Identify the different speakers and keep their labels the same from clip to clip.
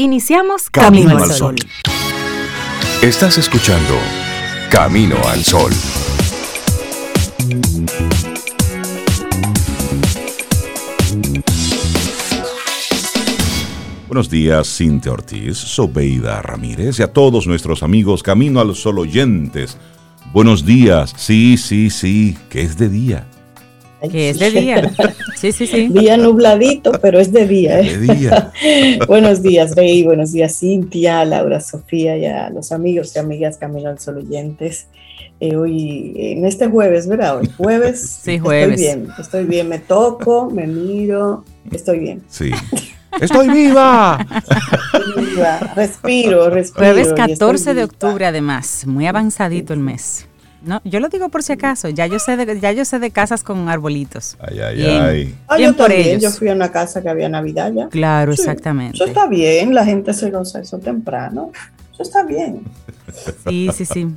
Speaker 1: Iniciamos Camino, al Sol.
Speaker 2: Estás escuchando Camino al Sol. Buenos días, Cintia Ortiz, Sobeida Ramírez y a todos nuestros amigos Camino al Sol oyentes. Buenos días, sí, sí, sí, que es de día.
Speaker 1: Que es de día. Sí, sí, sí.
Speaker 3: Día nubladito, pero es de día.
Speaker 2: ¿eh? De día.
Speaker 3: buenos días, Rey. Buenos días, Cintia, Laura, Sofía y a los amigos y amigas Camino al Sol oyentes. Eh, hoy, en este jueves, ¿verdad? Hoy jueves.
Speaker 1: Sí, jueves.
Speaker 3: Estoy bien, estoy bien. Me toco, me miro, estoy bien.
Speaker 2: Sí. ¡Estoy viva!
Speaker 3: viva. Respiro, respiro.
Speaker 1: Jueves 14 de octubre, además. Muy avanzadito el mes. No, yo lo digo por si acaso. Ya yo sé de, ya yo sé de casas con arbolitos.
Speaker 2: Ay, ay, ay.
Speaker 3: Ah, yo también. Yo fui a una casa que había Navidad ya.
Speaker 1: Claro, exactamente.
Speaker 3: Eso está bien. La gente se goza eso temprano. Eso está bien.
Speaker 1: Sí, sí, sí.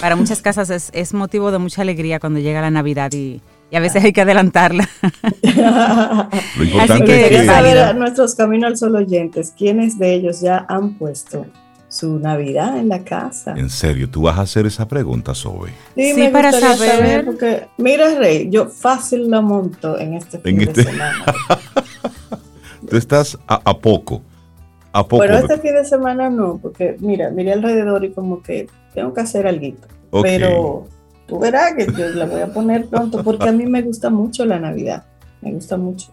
Speaker 1: Para muchas casas es, es motivo de mucha alegría cuando llega la Navidad y, y a veces hay que adelantarla.
Speaker 2: Lo importante
Speaker 3: Así que,
Speaker 2: es que
Speaker 3: saber a nuestros Camino al Sol oyentes, ¿quiénes de ellos ya han puesto su Navidad en la casa?
Speaker 2: En serio, tú vas a hacer esa pregunta, Sobe.
Speaker 1: Sí,
Speaker 3: me
Speaker 1: para
Speaker 3: gustaría
Speaker 1: saber.
Speaker 3: porque, mira, Rey, yo fácil lo monto en este fin
Speaker 2: En este-
Speaker 3: de semana.
Speaker 2: Tú estás a, a poco. A poco.
Speaker 3: Pero este fin de semana no, porque mira, miré alrededor y como que tengo que hacer algo. Pero tú verás que yo la voy a poner pronto porque a mí me gusta mucho la Navidad. Me gusta mucho.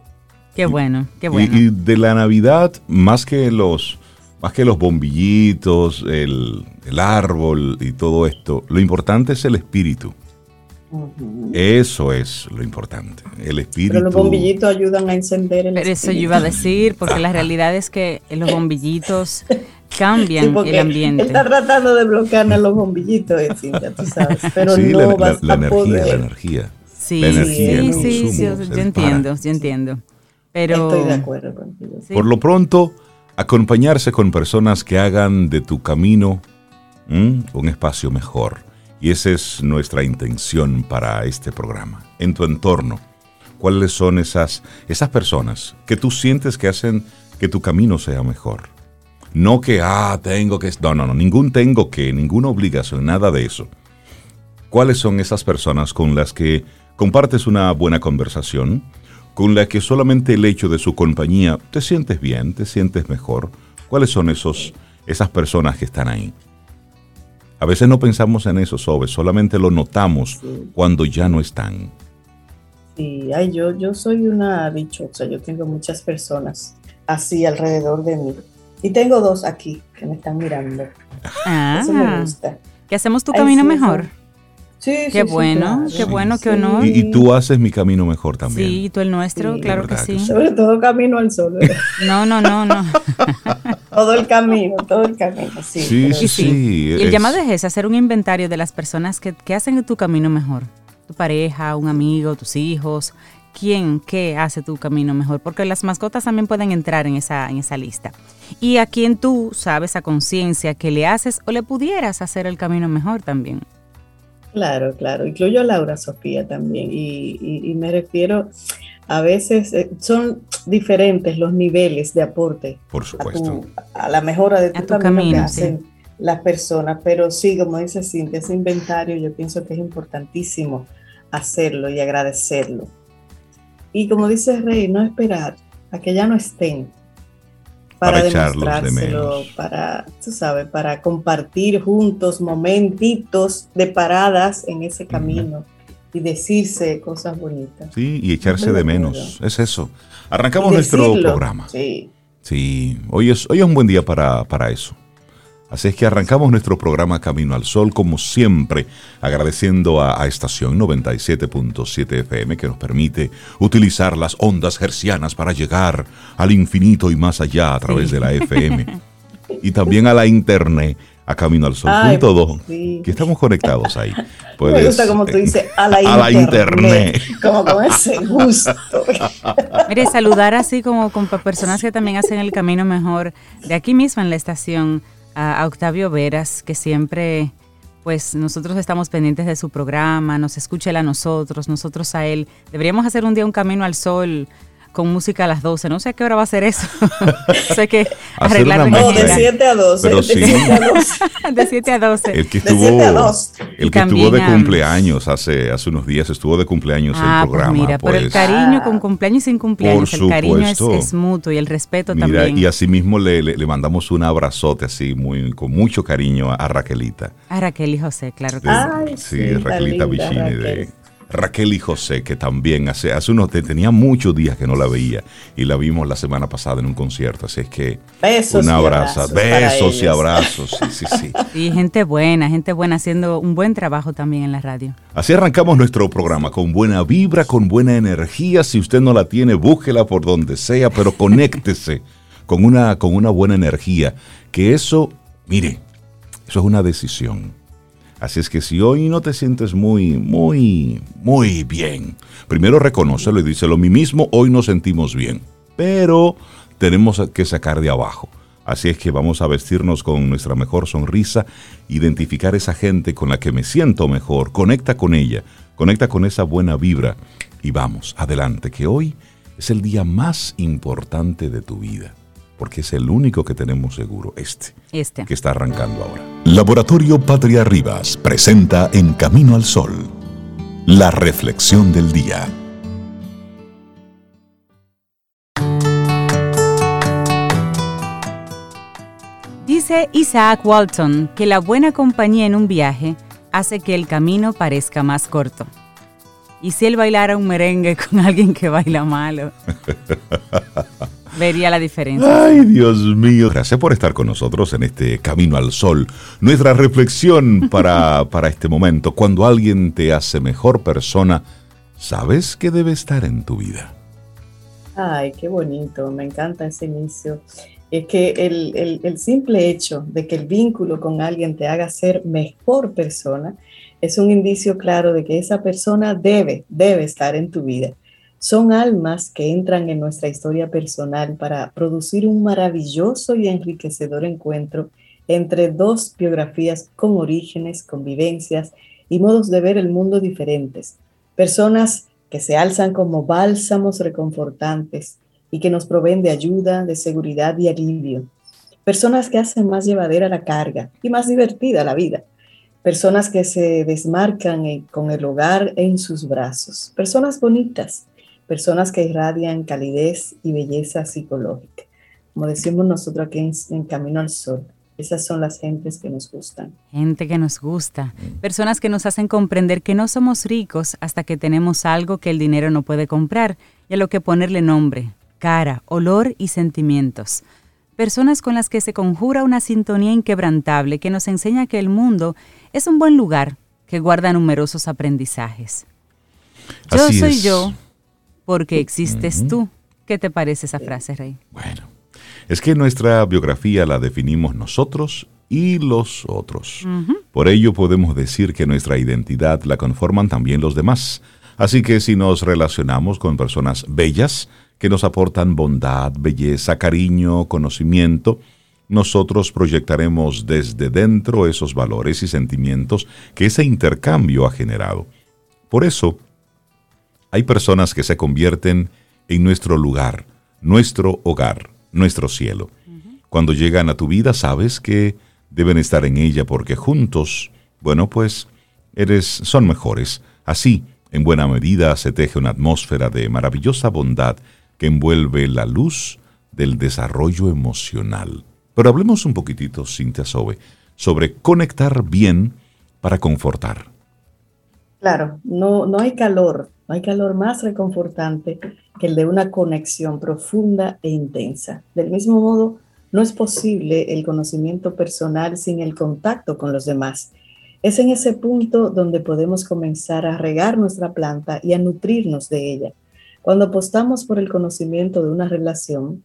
Speaker 1: Qué bueno, qué
Speaker 2: Y-
Speaker 1: bueno.
Speaker 2: Y, de la Navidad, más que los, más que los bombillitos, el, el árbol y todo esto, lo importante es el espíritu. Eso es lo importante. El espíritu.
Speaker 3: Pero los bombillitos ayudan a encender el
Speaker 1: Pero eso yo iba a decir, porque la realidad es que los bombillitos cambian
Speaker 3: Sí,
Speaker 1: el ambiente.
Speaker 3: Está tratando de bloquearnos los bombillitos, eh, Cintia, tú sabes. Pero
Speaker 2: sí,
Speaker 3: no
Speaker 2: la,
Speaker 3: vas
Speaker 2: la- la
Speaker 3: a
Speaker 2: energía,
Speaker 3: poder.
Speaker 2: la energía.
Speaker 1: Sí,
Speaker 2: la energía,
Speaker 1: sí, sí,
Speaker 2: consumo,
Speaker 1: sí, yo, entiendo, yo entiendo. Pero
Speaker 3: Estoy de acuerdo contigo.
Speaker 1: Sí.
Speaker 2: Por lo pronto, acompañarse con personas que hagan de tu camino un espacio mejor. Y esa es nuestra intención para este programa. En tu entorno, ¿cuáles son esas, esas personas que tú sientes que hacen que tu camino sea mejor? No que, ah, tengo que... No, no, no, ningún tengo que, ninguna obligación, nada de eso. ¿Cuáles son esas personas con las que compartes una buena conversación? Con la que solamente el hecho de su compañía te sientes bien, te sientes mejor. ¿Cuáles son esos, esas personas que están ahí? A veces no pensamos en eso, Sobe, solamente lo notamos
Speaker 3: Sí.
Speaker 2: cuando ya no están.
Speaker 3: Sí, ay, yo, yo soy una dichosa, yo tengo muchas personas así alrededor de mí. Y tengo dos aquí que me están mirando. Eso me
Speaker 1: ah,
Speaker 3: gusta.
Speaker 1: que hacemos tu
Speaker 3: Ay,
Speaker 1: camino
Speaker 3: sí,
Speaker 1: mejor.
Speaker 3: Sí, sí,
Speaker 1: Qué
Speaker 3: sí,
Speaker 1: bueno,
Speaker 3: claro.
Speaker 1: qué bueno, qué honor.
Speaker 2: Y, y tú haces mi camino mejor también.
Speaker 1: Sí, y tú el nuestro,
Speaker 3: Sí.
Speaker 1: claro que
Speaker 2: ¿Verdad que
Speaker 1: sí.
Speaker 3: Sobre todo camino al sol. ¿verdad?
Speaker 1: No, no, no, no.
Speaker 3: todo el camino, todo el camino. Sí,
Speaker 2: Sí,
Speaker 3: pero-
Speaker 2: sí,
Speaker 1: Y sí.
Speaker 2: sí.
Speaker 1: Y el
Speaker 2: es-
Speaker 1: llamado es ese, hacer un inventario de las personas que, que hacen tu camino mejor. Tu pareja, un amigo, tus hijos. ¿Quién, qué hace tu camino mejor? Porque las mascotas también pueden entrar en esa, en esa lista. Y a quien tú sabes a conciencia que le haces o le pudieras hacer el camino mejor también.
Speaker 3: Claro, claro. Incluyo a Laura Sofía también. Y, y- y me refiero, a veces eh, son diferentes los niveles de aporte
Speaker 2: Por
Speaker 3: a,
Speaker 2: supuesto.
Speaker 3: tu- a la mejora de
Speaker 1: A
Speaker 3: tu,
Speaker 1: tu
Speaker 3: camino, que
Speaker 1: camino,
Speaker 3: hacen las personas. Pero sí, como dice Cintia, ese inventario yo pienso que es importantísimo hacerlo y agradecerlo. Y como dice Rey, no esperar a que ya no estén para,
Speaker 2: Para de
Speaker 3: demostrárselo, para, tú sabes, para compartir juntos momentitos de paradas en ese camino y decirse cosas bonitas.
Speaker 2: Sí, y echarse de menos. Es eso. Arrancamos nuestro programa.
Speaker 3: Sí.
Speaker 2: Sí, hoy es, hoy es un buen día para, para eso. Así es que arrancamos nuestro programa Camino al Sol, como siempre, agradeciendo a, a Estación 97.7 FM que nos permite utilizar las ondas hercianas para llegar al infinito y más allá a través
Speaker 1: Sí.
Speaker 2: de la FM. Y también a la internet, a Camino al Sol.
Speaker 3: Ay,
Speaker 2: punto dos,
Speaker 3: sí.
Speaker 2: que estamos conectados ahí.
Speaker 3: Me
Speaker 2: Puedes,
Speaker 3: gusta como tú
Speaker 2: eh,
Speaker 3: dices, a la,
Speaker 2: a la
Speaker 3: internet.
Speaker 2: internet.
Speaker 3: Como con ese gusto.
Speaker 1: Mire, saludar así como con personas que también hacen el camino mejor de aquí mismo en la estación, a, Octavio Veras, que siempre, pues nosotros estamos pendientes de su programa, nos escucha él a nosotros, nosotros a él. Deberíamos hacer un día un camino al sol con música a las 12. No sé a qué hora va a ser eso. sé que arreglar.
Speaker 3: No, de
Speaker 1: agenda.
Speaker 3: 7 a 12.
Speaker 2: Pero
Speaker 3: de
Speaker 2: sí.
Speaker 3: 7 a 12.
Speaker 1: de 7 a 12.
Speaker 2: El que
Speaker 3: De siete a
Speaker 2: estuvo,
Speaker 3: dos.
Speaker 2: el que estuvo de cumpleaños hace, hace unos días, estuvo de cumpleaños
Speaker 1: Ah,
Speaker 2: el programa.
Speaker 1: pues mira, pero el
Speaker 2: pues,
Speaker 1: cariño
Speaker 3: Ah.
Speaker 1: con cumpleaños y sin cumpleaños,
Speaker 2: Por
Speaker 1: el cariño es, es mutuo y el respeto
Speaker 2: Mira,
Speaker 1: también.
Speaker 2: y asimismo le, le, le mandamos un abrazote así, muy, con mucho cariño a, a Raquelita.
Speaker 1: A Raquel y José, claro que
Speaker 2: de-
Speaker 1: sí.
Speaker 3: Ay,
Speaker 2: sí,
Speaker 3: sí,
Speaker 2: Raquelita Vicini de
Speaker 3: Raquel.
Speaker 2: Y José, que también hace, hace unos, te- tenía muchos días que no la veía y la vimos la semana pasada en un concierto, así es que
Speaker 3: Besos
Speaker 2: un
Speaker 3: y
Speaker 2: abrazo,
Speaker 3: abrazos
Speaker 2: besos y abrazos, sí, sí, sí.
Speaker 1: Y gente buena, gente buena haciendo un buen trabajo también en la radio.
Speaker 2: Así arrancamos nuestro programa, con buena vibra, con buena energía. Si usted no la tiene, búsquela por donde sea, pero conéctese con una, con una buena energía. Que eso, mire, eso es una decisión. Así es que si hoy no te sientes muy, muy, muy bien, primero reconócelo y díselo, mí mismo, hoy nos sentimos bien, pero tenemos que sacar de abajo. Así es que vamos a vestirnos con nuestra mejor sonrisa, identificar esa gente con la que me siento mejor, conecta con ella, conecta con esa buena vibra y vamos, adelante, que hoy es el día más importante de tu vida, porque es el único que tenemos seguro, este,
Speaker 1: Este.
Speaker 2: que está arrancando ahora.
Speaker 4: Laboratorio Patria Rivas presenta En Camino al Sol, la reflexión del día.
Speaker 1: Dice Isaac Walton que la buena compañía en un viaje hace que el camino parezca más corto. ¿Y si él bailara un merengue con alguien que baila malo? Vería la diferencia.
Speaker 2: Ay, Dios mío. Gracias por estar con nosotros en este Camino al Sol. Nuestra reflexión para, para este momento. Cuando alguien te hace mejor persona, ¿sabes que debe estar en tu vida?
Speaker 3: Ay, qué bonito, me encanta ese inicio. Es que el, el- el simple hecho de que el vínculo con alguien te haga ser mejor persona es un indicio claro de que esa persona debe, debe estar en tu vida. Son almas que entran en nuestra historia personal para producir un maravilloso y enriquecedor encuentro entre dos biografías con orígenes, convivencias y modos de ver el mundo diferentes. Personas que se alzan como bálsamos reconfortantes y que nos proveen de ayuda, de seguridad y alivio. Personas que hacen más llevadera la carga y más divertida la vida. Personas que se desmarcan con el hogar en sus brazos. Personas bonitas. Personas que irradian calidez y belleza psicológica. Como decimos nosotros aquí en, en Camino al Sol, esas son las gentes que nos gustan.
Speaker 1: Gente que nos gusta. Personas que nos hacen comprender que no somos ricos hasta que tenemos algo que el dinero no puede comprar y a lo que ponerle nombre, cara, olor y sentimientos. Personas con las que se conjura una sintonía inquebrantable que nos enseña que el mundo es un buen lugar que guarda numerosos aprendizajes. Yo
Speaker 2: Así
Speaker 1: soy
Speaker 2: es.
Speaker 1: yo porque existes tú. ¿Qué te parece esa frase, Rey?
Speaker 2: Bueno, es que nuestra biografía la definimos nosotros y los otros. Por ello podemos decir que nuestra identidad la conforman también los demás. Así que si nos relacionamos con personas bellas, que nos aportan bondad, belleza, cariño, conocimiento, nosotros proyectaremos desde dentro esos valores y sentimientos que ese intercambio ha generado. Por eso, hay personas que se convierten en nuestro lugar, nuestro hogar, nuestro cielo. Cuando llegan a tu vida sabes que deben estar en ella porque juntos, bueno, pues eres son mejores. Así, en buena medida se teje una atmósfera de maravillosa bondad que envuelve la luz del desarrollo emocional. Pero hablemos un poquitito, Cintia Sobe, sobre conectar bien para confortar.
Speaker 3: Claro, no, no hay calor, no hay calor más reconfortante que el de una conexión profunda e intensa. Del mismo modo, no es posible el conocimiento personal sin el contacto con los demás. Es en ese punto donde podemos comenzar a regar nuestra planta y a nutrirnos de ella. Cuando apostamos por el conocimiento de una relación,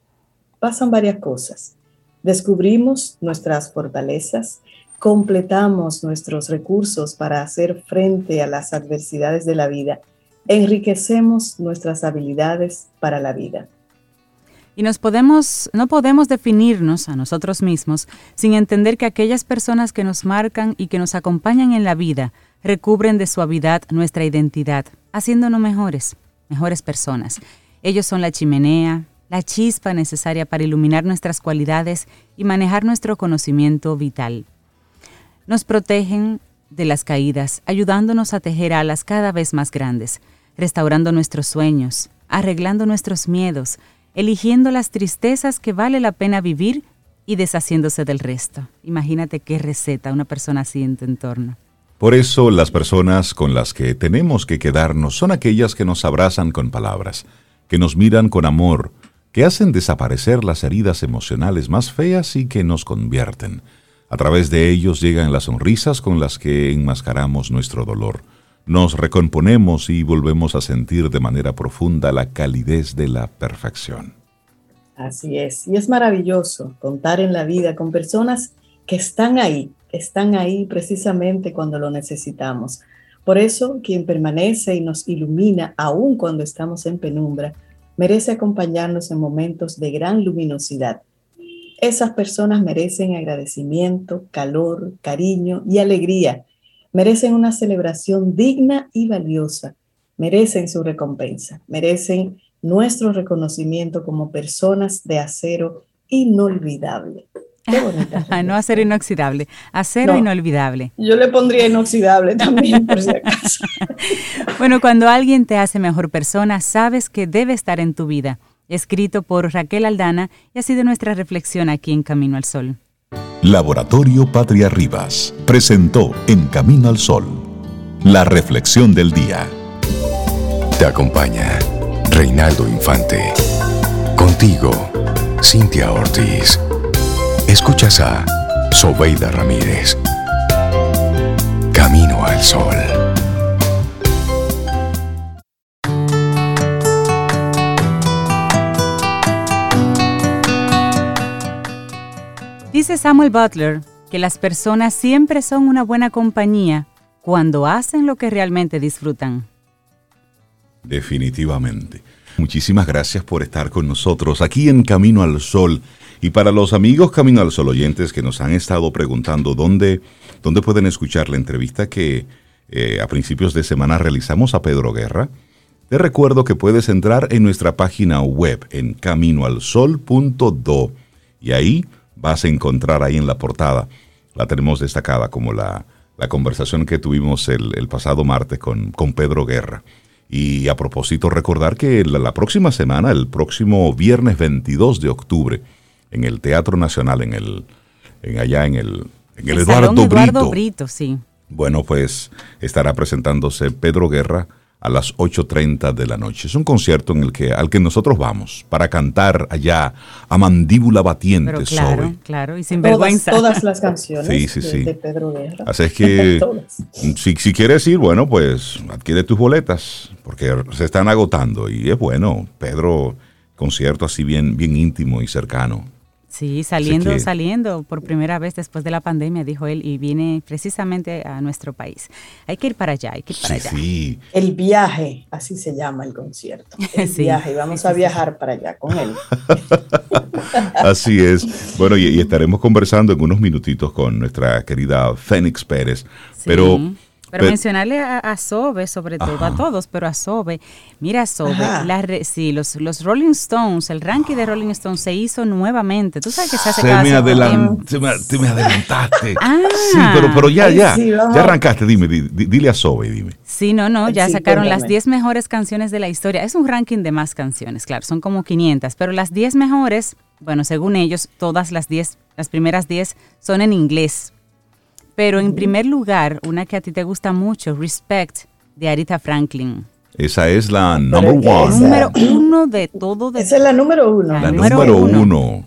Speaker 3: pasan varias cosas. Descubrimos nuestras fortalezas, completamos nuestros recursos para hacer frente a las adversidades de la vida, enriquecemos nuestras habilidades para la vida.
Speaker 1: Y nos podemos, no podemos definirnos a nosotros mismos sin entender que aquellas personas que nos marcan y que nos acompañan en la vida recubren de suavidad nuestra identidad, haciéndonos mejores, mejores personas. Ellos son la chimenea, la chispa necesaria para iluminar nuestras cualidades y manejar nuestro conocimiento vital. Nos protegen de las caídas, ayudándonos a tejer alas cada vez más grandes, restaurando nuestros sueños, arreglando nuestros miedos, eligiendo las tristezas que vale la pena vivir y deshaciéndose del resto. Imagínate qué receta una persona así en tu entorno.
Speaker 2: Por eso las personas con las que tenemos que quedarnos son aquellas que nos abrazan con palabras, que nos miran con amor, que hacen desaparecer las heridas emocionales más feas y que nos convierten. A través de ellos llegan las sonrisas con las que enmascaramos nuestro dolor. Nos recomponemos y volvemos a sentir de manera profunda la calidez de la perfección.
Speaker 3: Así es, y es maravilloso contar en la vida con personas que están ahí, están ahí precisamente cuando lo necesitamos. Por eso, quien permanece y nos ilumina aun cuando estamos en penumbra, merece acompañarnos en momentos de gran luminosidad. Esas personas merecen agradecimiento, calor, cariño y alegría. Merecen una celebración digna y valiosa. Merecen su recompensa. Merecen nuestro reconocimiento como personas de acero inolvidable.
Speaker 1: Qué bonita. no acero inoxidable, acero inolvidable.
Speaker 3: Yo le pondría inoxidable también, por si acaso.
Speaker 1: bueno, cuando alguien te hace mejor persona, sabes que debe estar en tu vida. Escrito por Raquel Aldana y ha sido nuestra reflexión aquí en Camino al Sol.
Speaker 4: Laboratorio Patria Rivas presentó En Camino al Sol la reflexión del día. Te acompaña Reinaldo Infante. Contigo, Cintia Ortiz. Escuchas a Sobeida Ramírez. Camino al Sol.
Speaker 1: Dice Samuel Butler que las personas siempre son una buena compañía cuando hacen lo que realmente disfrutan.
Speaker 2: Definitivamente. Muchísimas gracias por estar con nosotros aquí en Camino al Sol. Y para los amigos Camino al Sol oyentes que nos han estado preguntando dónde, dónde pueden escuchar la entrevista que eh, a principios de semana realizamos a Pedro Guerra, te recuerdo que puedes entrar en nuestra página web en caminoalsol.do y ahí vas a encontrar ahí en la portada, la tenemos destacada como la, la conversación que tuvimos el, el pasado martes con, con Pedro Guerra. Y a propósito, recordar que la, próxima semana, el próximo viernes 22 de octubre, en el Teatro Nacional, en el, en allá en el, en el, Eduardo,
Speaker 1: Brito. sí.
Speaker 2: Bueno, pues estará presentándose Pedro Guerra a las 8.30 de la noche. Es un concierto en el que, al que nosotros vamos para cantar allá a mandíbula batiente
Speaker 1: Pero claro, claro, y sin vergüenza.
Speaker 3: Todas las canciones
Speaker 2: sí, sí, sí.
Speaker 3: De, Pedro Guerra.
Speaker 2: Así es que, si, si quieres ir, bueno, pues adquiere tus boletas, porque se están agotando y es bueno. Pedro, concierto así bien, bien íntimo y cercano.
Speaker 1: Sí, saliendo, saliendo por primera vez después de la pandemia, dijo él, y viene precisamente a nuestro país. Hay que ir para allá, hay que ir para allá.
Speaker 2: Sí.
Speaker 3: El viaje, así se llama el concierto. El viaje, y vamos a viajar para allá con él.
Speaker 2: así es. Bueno, y, estaremos conversando en unos minutitos con nuestra querida Fénix Pérez. Pero
Speaker 1: pero, mencionarle a, Sobe, sobre todo, a todos, pero a Sobe. Mira, Sobe, sí, los, los Rolling Stones, el ranking de Rolling Stones se hizo nuevamente. Tú sabes que se hace
Speaker 2: se
Speaker 1: cada
Speaker 2: me te, me, te me adelantaste. ah, sí, pero, pero ya, ya. ya arrancaste, dime, dile a Sobe, dime.
Speaker 1: Sí, no, no, ya sacaron las 10 mejores canciones de la historia. Es un ranking de más canciones, claro, son como 500, pero las 10 mejores, bueno, según ellos, todas las 10, las primeras 10 son en inglés pero en primer lugar, una que a ti te gusta mucho, Respect, de Aretha Franklin.
Speaker 2: Esa es la number one.
Speaker 1: Número uno de todo. De
Speaker 3: Esa es la número uno.
Speaker 2: La, número, uno.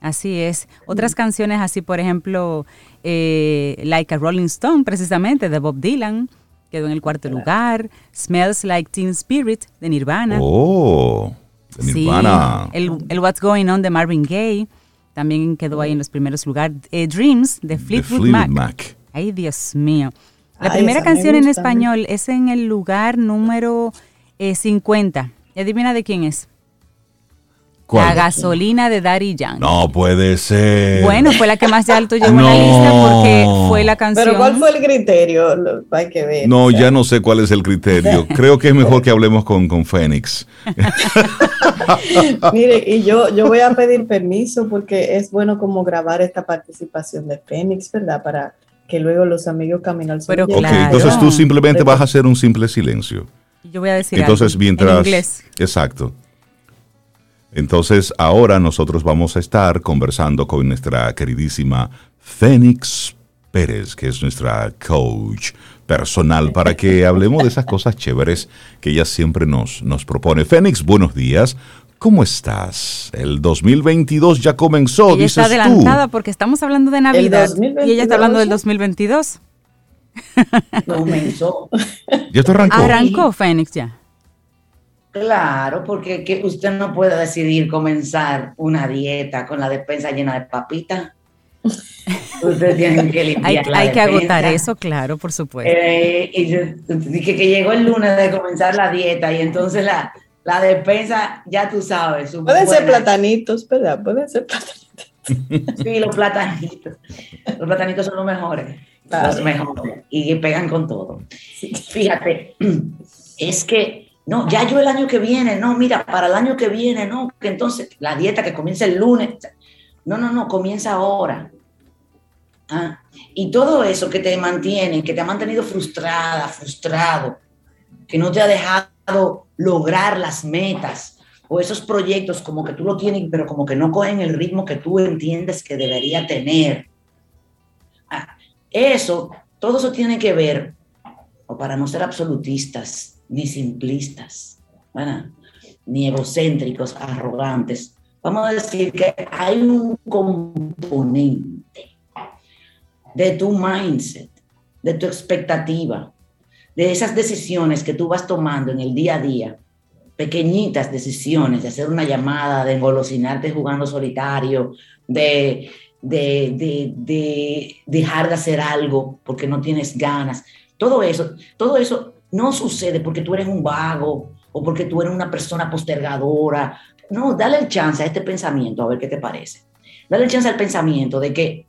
Speaker 1: Así es. Otras canciones así, por ejemplo, eh, Like a Rolling Stone, precisamente, de Bob Dylan, quedó en el cuarto lugar. Smells Like Teen Spirit, de Nirvana.
Speaker 2: Oh, de Nirvana.
Speaker 1: Sí, el, el What's Going On, de Marvin Gaye. También quedó ahí en los primeros lugares. Eh, Dreams de Fleetwood, Mac. Ay, Dios mío. La primera canción en español es en el lugar número 50. Eh, ¿Y adivina de quién es? La gasolina de Daddy Yankee.
Speaker 2: No puede ser.
Speaker 1: Bueno, fue la que más alto llegó en la lista porque fue la canción.
Speaker 3: Pero ¿cuál fue el criterio? Hay que ver.
Speaker 2: No, ya no sé cuál es el criterio. Creo que es mejor que hablemos con, con Fénix.
Speaker 3: Mire, y yo, yo voy a pedir permiso porque es bueno como grabar esta participación de Fénix, ¿verdad? Para que luego los amigos caminen al
Speaker 1: Pero
Speaker 2: Ok, entonces tú simplemente vas a hacer un simple silencio.
Speaker 1: Yo voy a decir
Speaker 2: Entonces,
Speaker 1: algo
Speaker 2: mientras.
Speaker 1: en inglés.
Speaker 2: Exacto. Entonces, ahora nosotros vamos a estar conversando con nuestra queridísima Fénix Pérez, que es nuestra coach personal, para que hablemos de esas cosas chéveres que ella siempre nos, nos propone. Fénix, buenos días. ¿Cómo estás? El 2022 ya comenzó,
Speaker 1: Ella está
Speaker 2: dices
Speaker 1: adelantada
Speaker 2: tú.
Speaker 1: porque estamos hablando de Navidad y
Speaker 3: 2022.
Speaker 1: ella está hablando del 2022.
Speaker 5: Comenzó.
Speaker 2: ¿Ya te arrancó?
Speaker 1: Arrancó Fénix ya.
Speaker 5: Claro, porque que usted no puede decidir comenzar una dieta con la despensa llena de papitas. Usted tiene que limpiar
Speaker 1: Hay,
Speaker 5: la
Speaker 1: hay que agotar eso, claro, por supuesto.
Speaker 5: Eh, y yo dije que llegó el lunes de comenzar la dieta y entonces la, la despensa, ya tú sabes.
Speaker 3: Pueden ser platanitos, ¿verdad? Pueden ser platanitos.
Speaker 5: Sí, los platanitos. Los platanitos son los mejores.
Speaker 3: Claro.
Speaker 5: Los mejores. Y pegan con todo. Fíjate, es que, no, ya yo el año que viene, no, mira, para el año que viene, no, que entonces la dieta que comienza el lunes. No, no, no, comienza ahora. Ah, y todo eso que te mantiene, que te ha mantenido frustrada, frustrado, que no te ha dejado lograr las metas o esos proyectos como que tú lo tienes, pero como que no cogen el ritmo que tú entiendes que debería tener. Ah, eso, todo eso tiene que ver, o para no ser absolutistas ni simplistas, ni egocéntricos, arrogantes, vamos a decir que hay un componente de tu mindset, de tu expectativa, de esas decisiones que tú vas tomando en el día a día, pequeñitas decisiones, de hacer una llamada, de engolosinarte jugando solitario, de, de, de, de dejar de hacer algo porque no tienes ganas. Todo eso, todo eso no sucede porque tú eres un vago o porque tú eres una persona postergadora. No, dale el chance a este pensamiento, a ver qué te parece. Dale el chance al pensamiento de que,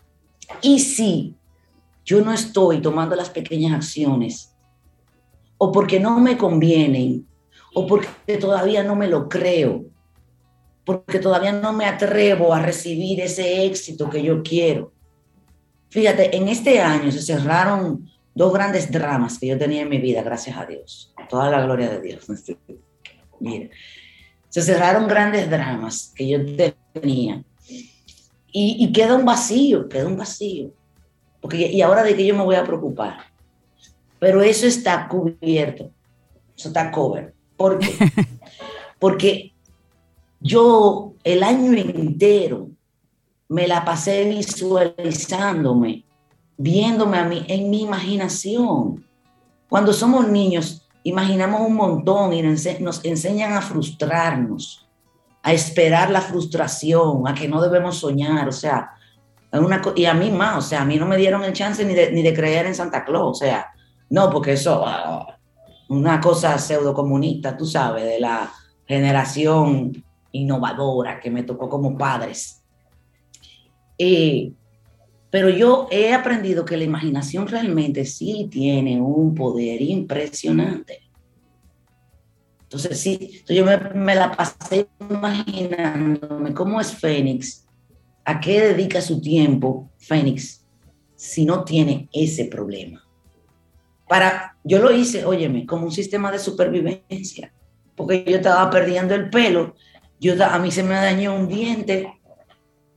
Speaker 5: ¿y si yo no estoy tomando las pequeñas acciones? O porque no me convienen, o porque todavía no me lo creo, porque todavía no me atrevo a recibir ese éxito que yo quiero. Fíjate, en este año se cerraron dos grandes dramas que yo tenía en mi vida, gracias a Dios. Toda la gloria de Dios. Mira, se cerraron grandes dramas que yo tenía. Y, y queda un vacío, queda un vacío. Porque, y ahora de qué yo me voy a preocupar. Pero eso está cubierto, eso está cover. ¿Por qué? Porque yo el año entero me la pasé visualizándome, viéndome a mí en mi imaginación. Cuando somos niños, imaginamos un montón y nos ense- nos enseñan a frustrarnos, a esperar la frustración, a que no debemos soñar, o sea, una y a mí más, o sea, a mí no me dieron el chance ni de, ni de creer en Santa Claus, o sea, no, porque eso, ah, una cosa pseudo comunista, tú sabes, de la generación innovadora que me tocó como padres. Eh, pero yo he aprendido que la imaginación realmente sí tiene un poder impresionante. Entonces, sí, entonces yo me, me la pasé imaginándome cómo es Fénix, a qué dedica su tiempo Fénix si no tiene ese problema. Para, yo lo hice, óyeme, como un sistema de supervivencia, porque yo estaba perdiendo el pelo, yo, a mí se me dañó un diente,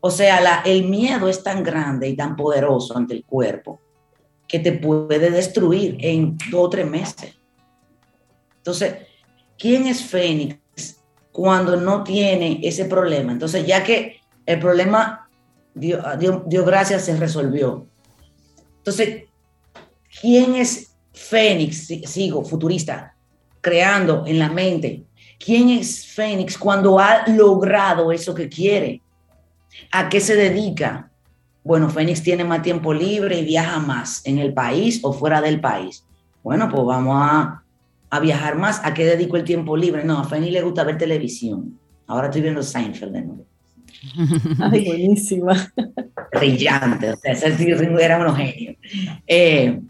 Speaker 5: o sea, el miedo es tan grande y tan poderoso ante el cuerpo que te puede destruir en dos o tres meses. Entonces, ¿quién es Fénix cuando no tiene ese problema? Entonces, ya que el problema, Dios, Dios, Dios gracias, se resolvió. Entonces, ¿quién es Fénix? Sigo, futurista, creando en la mente. ¿Quién es Fénix cuando ha logrado eso que quiere? ¿A qué se dedica? Bueno, Fénix tiene más tiempo libre y viaja más en el país o fuera del país. Bueno, pues vamos a, a viajar más. ¿A qué dedico el tiempo libre? No, a Fénix le gusta ver televisión. Ahora estoy viendo Seinfeld de nuevo.
Speaker 3: Ay, buenísima.
Speaker 5: Brillante, o sea, ese era un genio. Eh,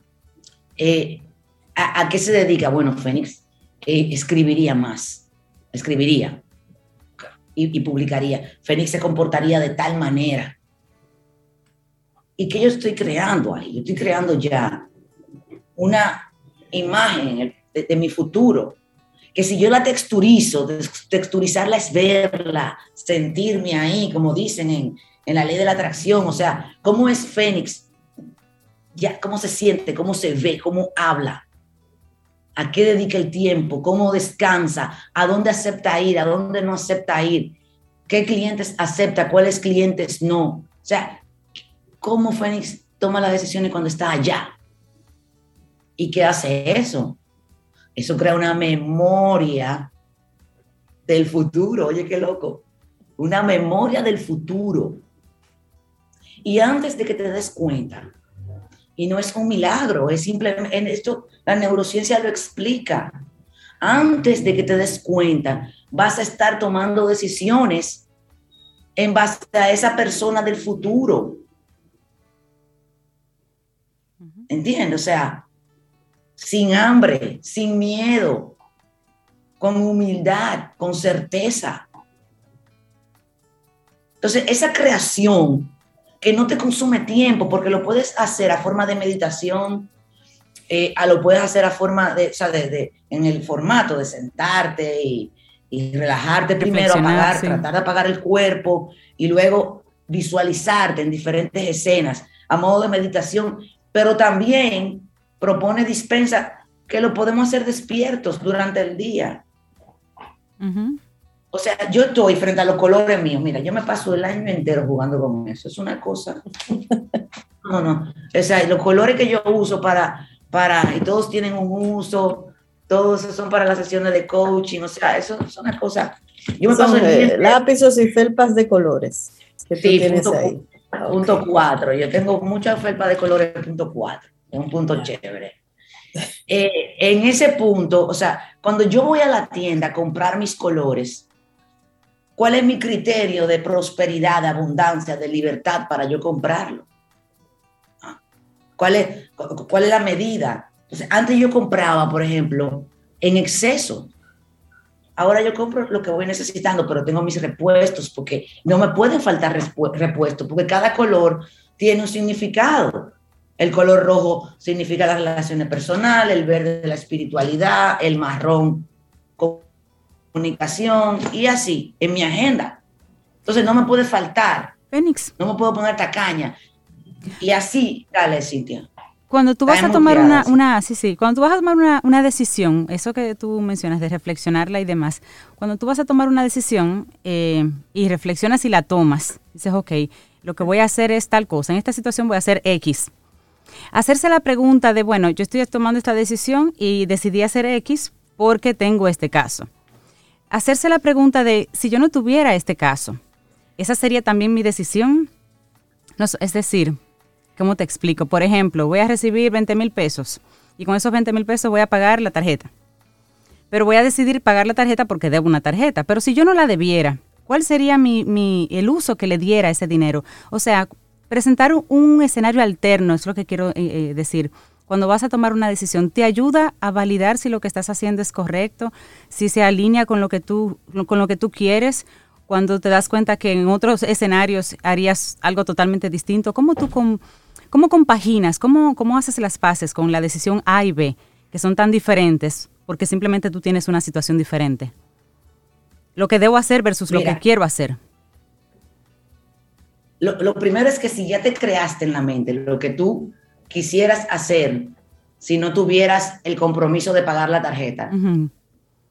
Speaker 5: eh, ¿a, qué se dedica? Bueno, Fénix eh, escribiría más, escribiría y, publicaría. Fénix se comportaría de tal manera. ¿Y qué yo estoy creando ahí? Yo estoy creando ya una imagen de, mi futuro, que si yo la texturizo, texturizarla es verla, sentirme ahí, como dicen en, en la ley de la atracción, o sea, cómo es Fénix, ya, cómo se siente, cómo se ve, cómo habla, a qué dedica el tiempo, cómo descansa, a dónde acepta ir, a dónde no acepta ir, qué clientes acepta, cuáles clientes no. O sea, cómo Fénix toma las decisiones cuando está allá. ¿Y qué hace eso? Eso crea una memoria del futuro. Oye, qué loco. Una memoria del futuro. Y antes de que te des cuenta, y no es un milagro, es simplemente, en esto la neurociencia lo explica. Antes de que te des cuenta, vas a estar tomando decisiones en base a esa persona del futuro. ¿Entiendes? O sea, sin hambre, sin miedo, con humildad, con certeza. Entonces, esa creación que no te consume tiempo, porque lo puedes hacer a forma de meditación, eh, a lo puedes hacer a forma de, o sea, de, en el formato de sentarte y, relajarte primero, apagar, tratar de apagar el cuerpo y luego visualizarte en diferentes escenas a modo de meditación, pero también propone dispensa que lo podemos hacer despiertos durante el día. O sea, yo estoy frente a los colores míos. Mira, yo me paso el año entero jugando con eso. Es una cosa. No, no. O sea, los colores que yo uso para, para, y todos tienen un uso, todos son para las sesiones de coaching. O sea, eso es una cosa.
Speaker 3: Yo me paso el lápices y felpas de colores. Que sí, tienes
Speaker 5: punto, ahí. Punto cuatro. Yo tengo muchas felpas de colores punto cuatro un punto chévere. Eh, en ese punto, o sea, cuando yo voy a la tienda a comprar mis colores, ¿cuál es mi criterio de prosperidad, de abundancia, de libertad para yo comprarlo? Ah, ¿Cuál es, cuál es la medida? antes yo compraba, por ejemplo, en exceso. Ahora yo compro lo que voy necesitando, pero tengo mis repuestos porque no me pueden faltar repuestos, porque cada color tiene un significado. El color rojo significa las relaciones personales, el verde la espiritualidad, el marrón comunicación y así en mi agenda. Entonces no me puede faltar.
Speaker 1: Fénix.
Speaker 5: No me puedo poner tacaña. Y así, dale, Cintia.
Speaker 1: Cuando tú vas a tomar una, una, sí, sí, cuando tú vas a tomar una, una, decisión, eso que tú mencionas de reflexionarla y demás, cuando tú vas a tomar una decisión eh, y reflexionas y la tomas, dices, ok, lo que voy a hacer es tal cosa, en esta situación voy a hacer X, Hacerse la pregunta de, bueno, yo estoy tomando esta decisión y decidí hacer X porque tengo este caso. Hacerse la pregunta de, si yo no tuviera este caso, ¿esa sería también mi decisión? No, es decir, ¿cómo te explico? Por ejemplo, voy a recibir 20 mil pesos y con esos 20 mil pesos voy a pagar la tarjeta. Pero voy a decidir pagar la tarjeta porque debo una tarjeta. Pero si yo no la debiera, ¿cuál sería mi, el uso que le diera ese dinero? O sea, presentar un, escenario alterno, es lo que quiero eh, eh, decir. Cuando vas a tomar una decisión, te ayuda a validar si lo que estás haciendo es correcto, si se alinea con lo que tú, con lo que tú quieres, cuando te das cuenta que en otros escenarios harías algo totalmente distinto. ¿Cómo tú cómo compaginas, cómo, cómo haces las paces con la decisión A y B, que son tan diferentes, porque simplemente tú tienes una situación diferente? Lo que debo hacer versus lo que quiero hacer.
Speaker 5: Lo, primero es que si ya te creaste en la mente lo que tú quisieras hacer si no tuvieras el compromiso de pagar la tarjeta,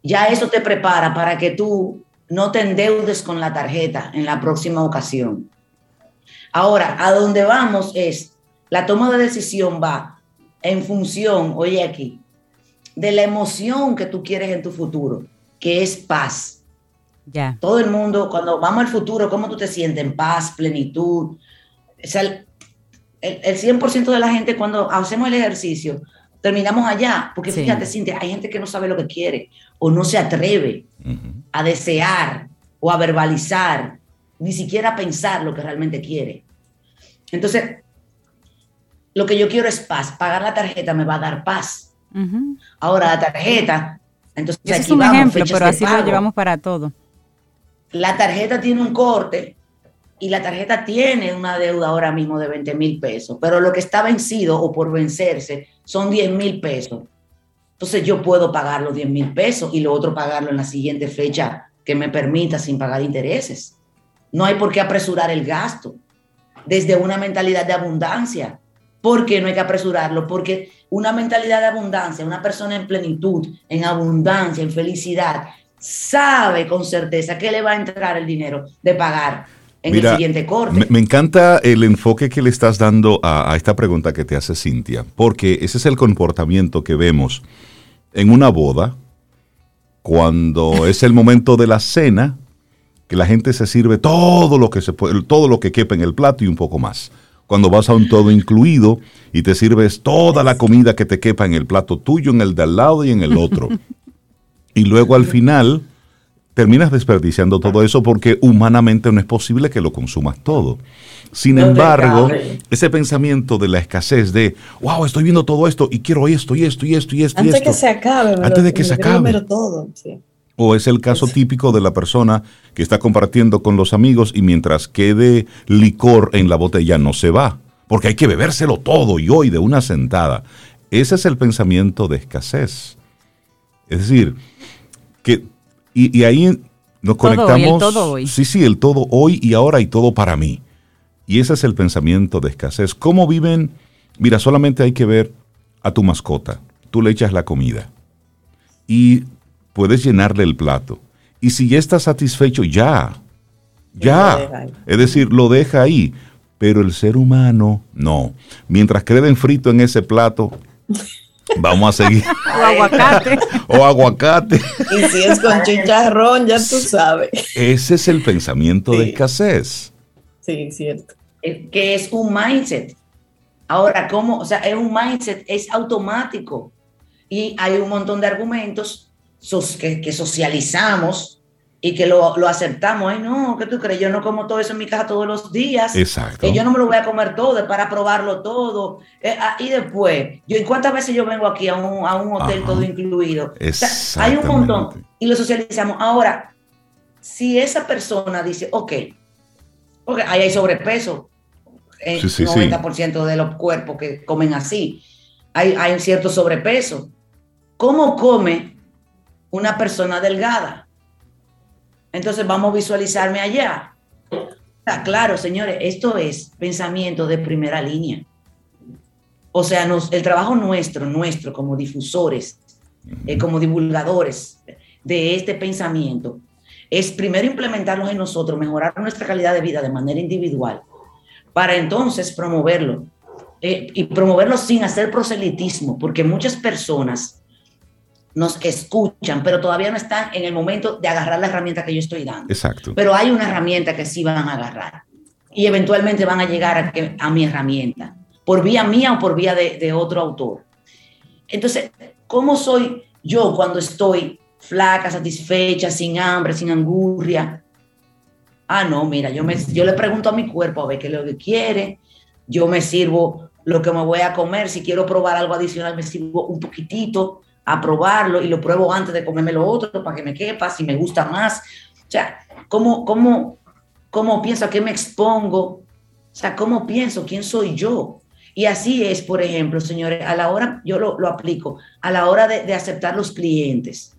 Speaker 5: ya eso te prepara para que tú no te endeudes con la tarjeta en la próxima ocasión. Ahora, a dónde vamos es, la toma de decisión va en función, oye aquí, de la emoción que tú quieres en tu futuro, que es paz. Todo el mundo, cuando vamos al futuro, ¿cómo tú te sientes? En paz, plenitud. El, el, 100% de la gente cuando hacemos el ejercicio, terminamos allá, porque fíjate, Cintia, hay gente que no sabe lo que quiere o no se atreve a desear o a verbalizar, ni siquiera a pensar lo que realmente quiere. Entonces, lo que yo quiero es paz. Pagar la tarjeta me va a dar paz. Ahora la tarjeta, entonces
Speaker 1: aquí es un ejemplo, pero así lo llevamos para todo.
Speaker 5: La tarjeta tiene un corte y la tarjeta tiene una deuda ahora mismo de 20 mil pesos, pero lo que está vencido o por vencerse son 10 mil pesos. Entonces yo puedo pagar los 10 mil pesos y lo otro pagarlo en la siguiente fecha que me permita sin pagar intereses. No hay por qué apresurar el gasto desde una mentalidad de abundancia. ¿Por qué no hay que apresurarlo? Porque una mentalidad de abundancia, una persona en plenitud, en abundancia, en felicidad, sabe con certeza que le va a entrar el dinero de pagar en el siguiente corte.
Speaker 2: Me, encanta el enfoque que le estás dando a, a, esta pregunta que te hace Cintia, porque ese es el comportamiento que vemos en una boda, cuando es el momento de la cena, que la gente se sirve todo lo que se puede, todo lo que quepa en el plato y un poco más cuando vas a un todo incluido y te sirves toda la comida que te quepa en el plato tuyo, en el de al lado y en el otro. y luego al final terminas desperdiciando todo eso porque humanamente no es posible que lo consumas todo. Sin embargo, ese pensamiento de la escasez de, wow, estoy viendo todo esto y quiero esto y esto y esto y esto.
Speaker 3: Antes
Speaker 2: de
Speaker 3: que se acabe.
Speaker 2: Antes de que se acabe.
Speaker 3: Todo, sí.
Speaker 2: O es el caso típico de la persona que está compartiendo con los amigos y mientras quede licor en la botella no se va, porque hay que bebérselo todo y hoy de una sentada. Ese es el pensamiento de escasez. Es decir, que y, ahí nos conectamos.
Speaker 1: todo hoy.
Speaker 2: Sí, sí, el todo hoy y ahora y todo para mí. Y ese es el pensamiento de escasez. ¿Cómo viven? Mira, solamente hay que ver a tu mascota. Tú le echas la comida. Y puedes llenarle el plato. Y si ya está satisfecho, ya, ya. Es decir, lo deja ahí. Pero el ser humano, no. Mientras queden frito en ese plato, vamos a seguir.
Speaker 1: o aguacate.
Speaker 2: o aguacate.
Speaker 3: Y si es con chicharrón, ya tú sabes.
Speaker 2: Ese es el pensamiento de escasez.
Speaker 3: Sí, cierto.
Speaker 5: Que es un mindset. Ahora, ¿cómo? O sea, es un mindset, es automático. Y hay un montón de argumentos que, socializamos y que lo, aceptamos. Ay, no, ¿qué tú crees? Yo no como todo eso en mi casa todos los días.
Speaker 2: Exacto.
Speaker 5: Que yo no me lo voy a comer todo, es para probarlo todo. Eh, ah, y después, yo, ¿y cuántas veces yo vengo aquí a un, a un hotel todo incluido? hay un montón. Y lo socializamos. Ahora, si esa persona dice, ok, ok, ahí hay sobrepeso, el 90% de los cuerpos que comen así, hay, hay un cierto sobrepeso. ¿Cómo come una persona delgada. Entonces vamos a visualizarme allá. Está claro, señores, esto es pensamiento de primera línea. O sea, el trabajo nuestro, nuestro como difusores, eh, como divulgadores de este pensamiento, es primero implementarlos en nosotros, mejorar nuestra calidad de vida de manera individual, para entonces promoverlo. Eh, y promoverlo sin hacer proselitismo, porque muchas personas nos escuchan, pero todavía no están en el momento de agarrar la herramienta que yo estoy dando.
Speaker 2: Exacto.
Speaker 5: Pero hay una herramienta que sí van a agarrar y eventualmente van a llegar a, a mi herramienta, por vía mía o por vía de, de, otro autor. Entonces, ¿cómo soy yo cuando estoy flaca, satisfecha, sin hambre, sin angurria? Ah, no, mira, yo, me, yo le pregunto a mi cuerpo a ver qué es lo que quiere, yo me sirvo lo que me voy a comer, si quiero probar algo adicional, me sirvo un poquitito, a probarlo y lo pruebo antes de comerme lo otro para que me quepa, si me gusta más. O sea, ¿cómo, cómo, cómo pienso? ¿A qué me expongo? O sea, ¿cómo pienso? ¿Quién soy yo? Y así es, por ejemplo, señores, a la hora, yo lo, lo aplico, a la hora de, de aceptar los clientes.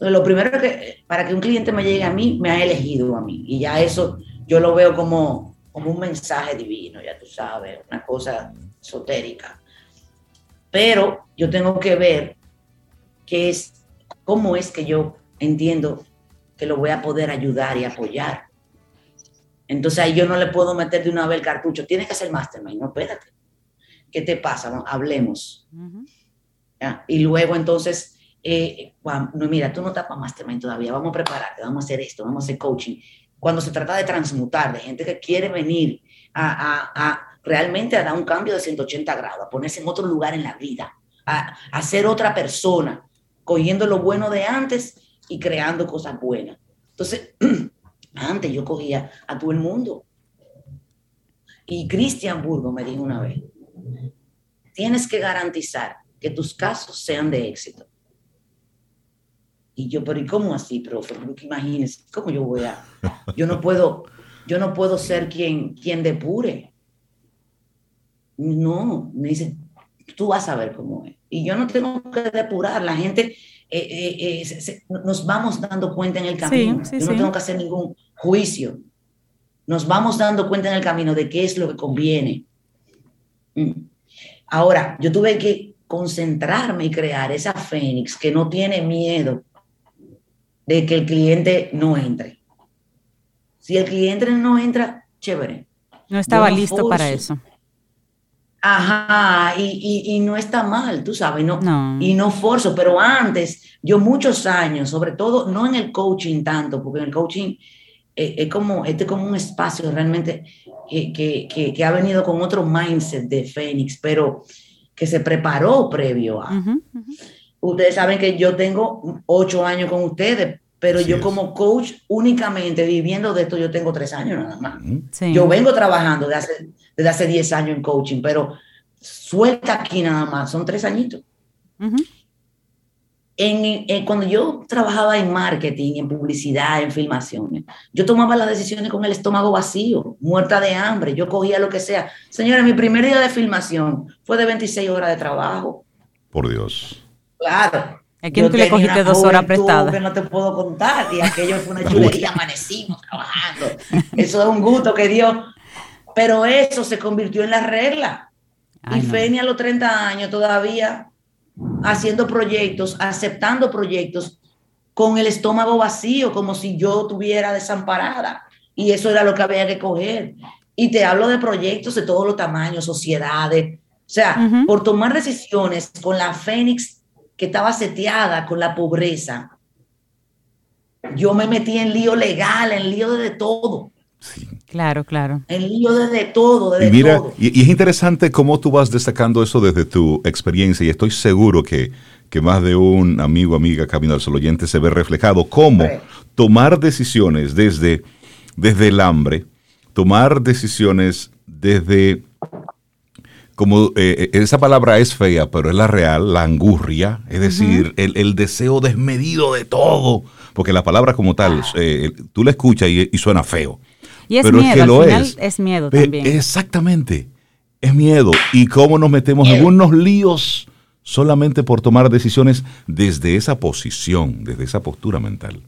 Speaker 5: lo primero que, para que un cliente me llegue a mí, me ha elegido a mí. Y ya eso yo lo veo como, como un mensaje divino, ya tú sabes, una cosa esotérica. Pero yo tengo que ver que es cómo es que yo entiendo que lo voy a poder ayudar y apoyar. Entonces ahí yo no le puedo meter de una vez el cartucho, tienes que hacer mastermind, no, espérate. ¿Qué te pasa? hablemos. Y luego entonces, eh, no, mira, tú no estás para mastermind todavía, vamos a prepararte, vamos a hacer esto, vamos a hacer coaching. Cuando se trata de transmutar, de gente que quiere venir a, a realmente a dar un cambio de 180 grados, a ponerse en otro lugar en la vida, a, a ser otra persona, cogiendo lo bueno de antes y creando cosas buenas. Entonces, Antes yo cogía a todo el mundo. Y Cristian Burgo me dijo una vez, tienes que garantizar que tus casos sean de éxito. Y yo, pero ¿y cómo así, profe? Porque imagínese, ¿cómo yo voy a...? Yo no puedo, yo no puedo ser quien, quien depure. No, me dice, tú vas a ver cómo es. Y yo no tengo que depurar, la gente eh, eh, eh, nos vamos dando cuenta en el camino. yo no tengo que hacer ningún juicio. Nos vamos dando cuenta en el camino de qué es lo que conviene. Mm. Ahora, yo tuve que concentrarme y crear esa fénix que no tiene miedo de que el cliente no entre. Si el cliente no entra, chévere.
Speaker 1: No estaba listo para eso.
Speaker 5: Ajá, y, no está mal, tú sabes, no, y no forzo, pero antes, yo muchos años, sobre todo, no en el coaching tanto, porque en el coaching eh, es como, este como un espacio realmente que, ha venido con otro mindset de Fénix, pero que se preparó previo a. Ustedes saben que yo tengo ocho años con ustedes, pero yo como coach únicamente viviendo de esto, yo tengo tres años nada más. Yo vengo trabajando desde hace, desde hace diez años en coaching, pero suelta aquí nada más, son tres añitos. en, cuando yo trabajaba en marketing, en publicidad, en filmaciones, yo tomaba las decisiones con el estómago vacío, muerta de hambre, yo cogía lo que sea. Señora, mi primer día de filmación fue de 26 horas de trabajo.
Speaker 2: Por Dios.
Speaker 5: Claro,
Speaker 1: ¿A quién tú le cogiste dos horas prestadas?
Speaker 5: Que no te puedo contar, y aquello fue una chulería, amanecimos trabajando. Eso es un gusto que dio. Pero eso se convirtió en la regla. y Feni a los 30 años todavía haciendo proyectos, aceptando proyectos con el estómago vacío, como si yo tuviera desamparada. Y eso era lo que había que coger. Y te hablo de proyectos de todos los tamaños, sociedades. O sea, por tomar decisiones con la Fénix que estaba seteada con la pobreza, yo me metí en lío legal, en lío de todo.
Speaker 1: Claro, claro.
Speaker 5: En lío de todo, de
Speaker 2: y mira, Y, es interesante cómo tú vas destacando eso desde tu experiencia y estoy seguro que, que más de un amigo, amiga, Camino al Sol oyente se ve reflejado. Cómo tomar decisiones desde, desde el hambre, tomar decisiones desde como eh, eh, esa palabra es fea, pero es la real, la angurria, es decir, el, deseo desmedido de todo, porque la palabra como tal, eh, tú la escuchas y, suena feo.
Speaker 1: Y es miedo, es al final es. miedo también.
Speaker 2: Exactamente, es miedo. Y cómo nos metemos en unos líos solamente por tomar decisiones desde esa posición, desde esa postura mental.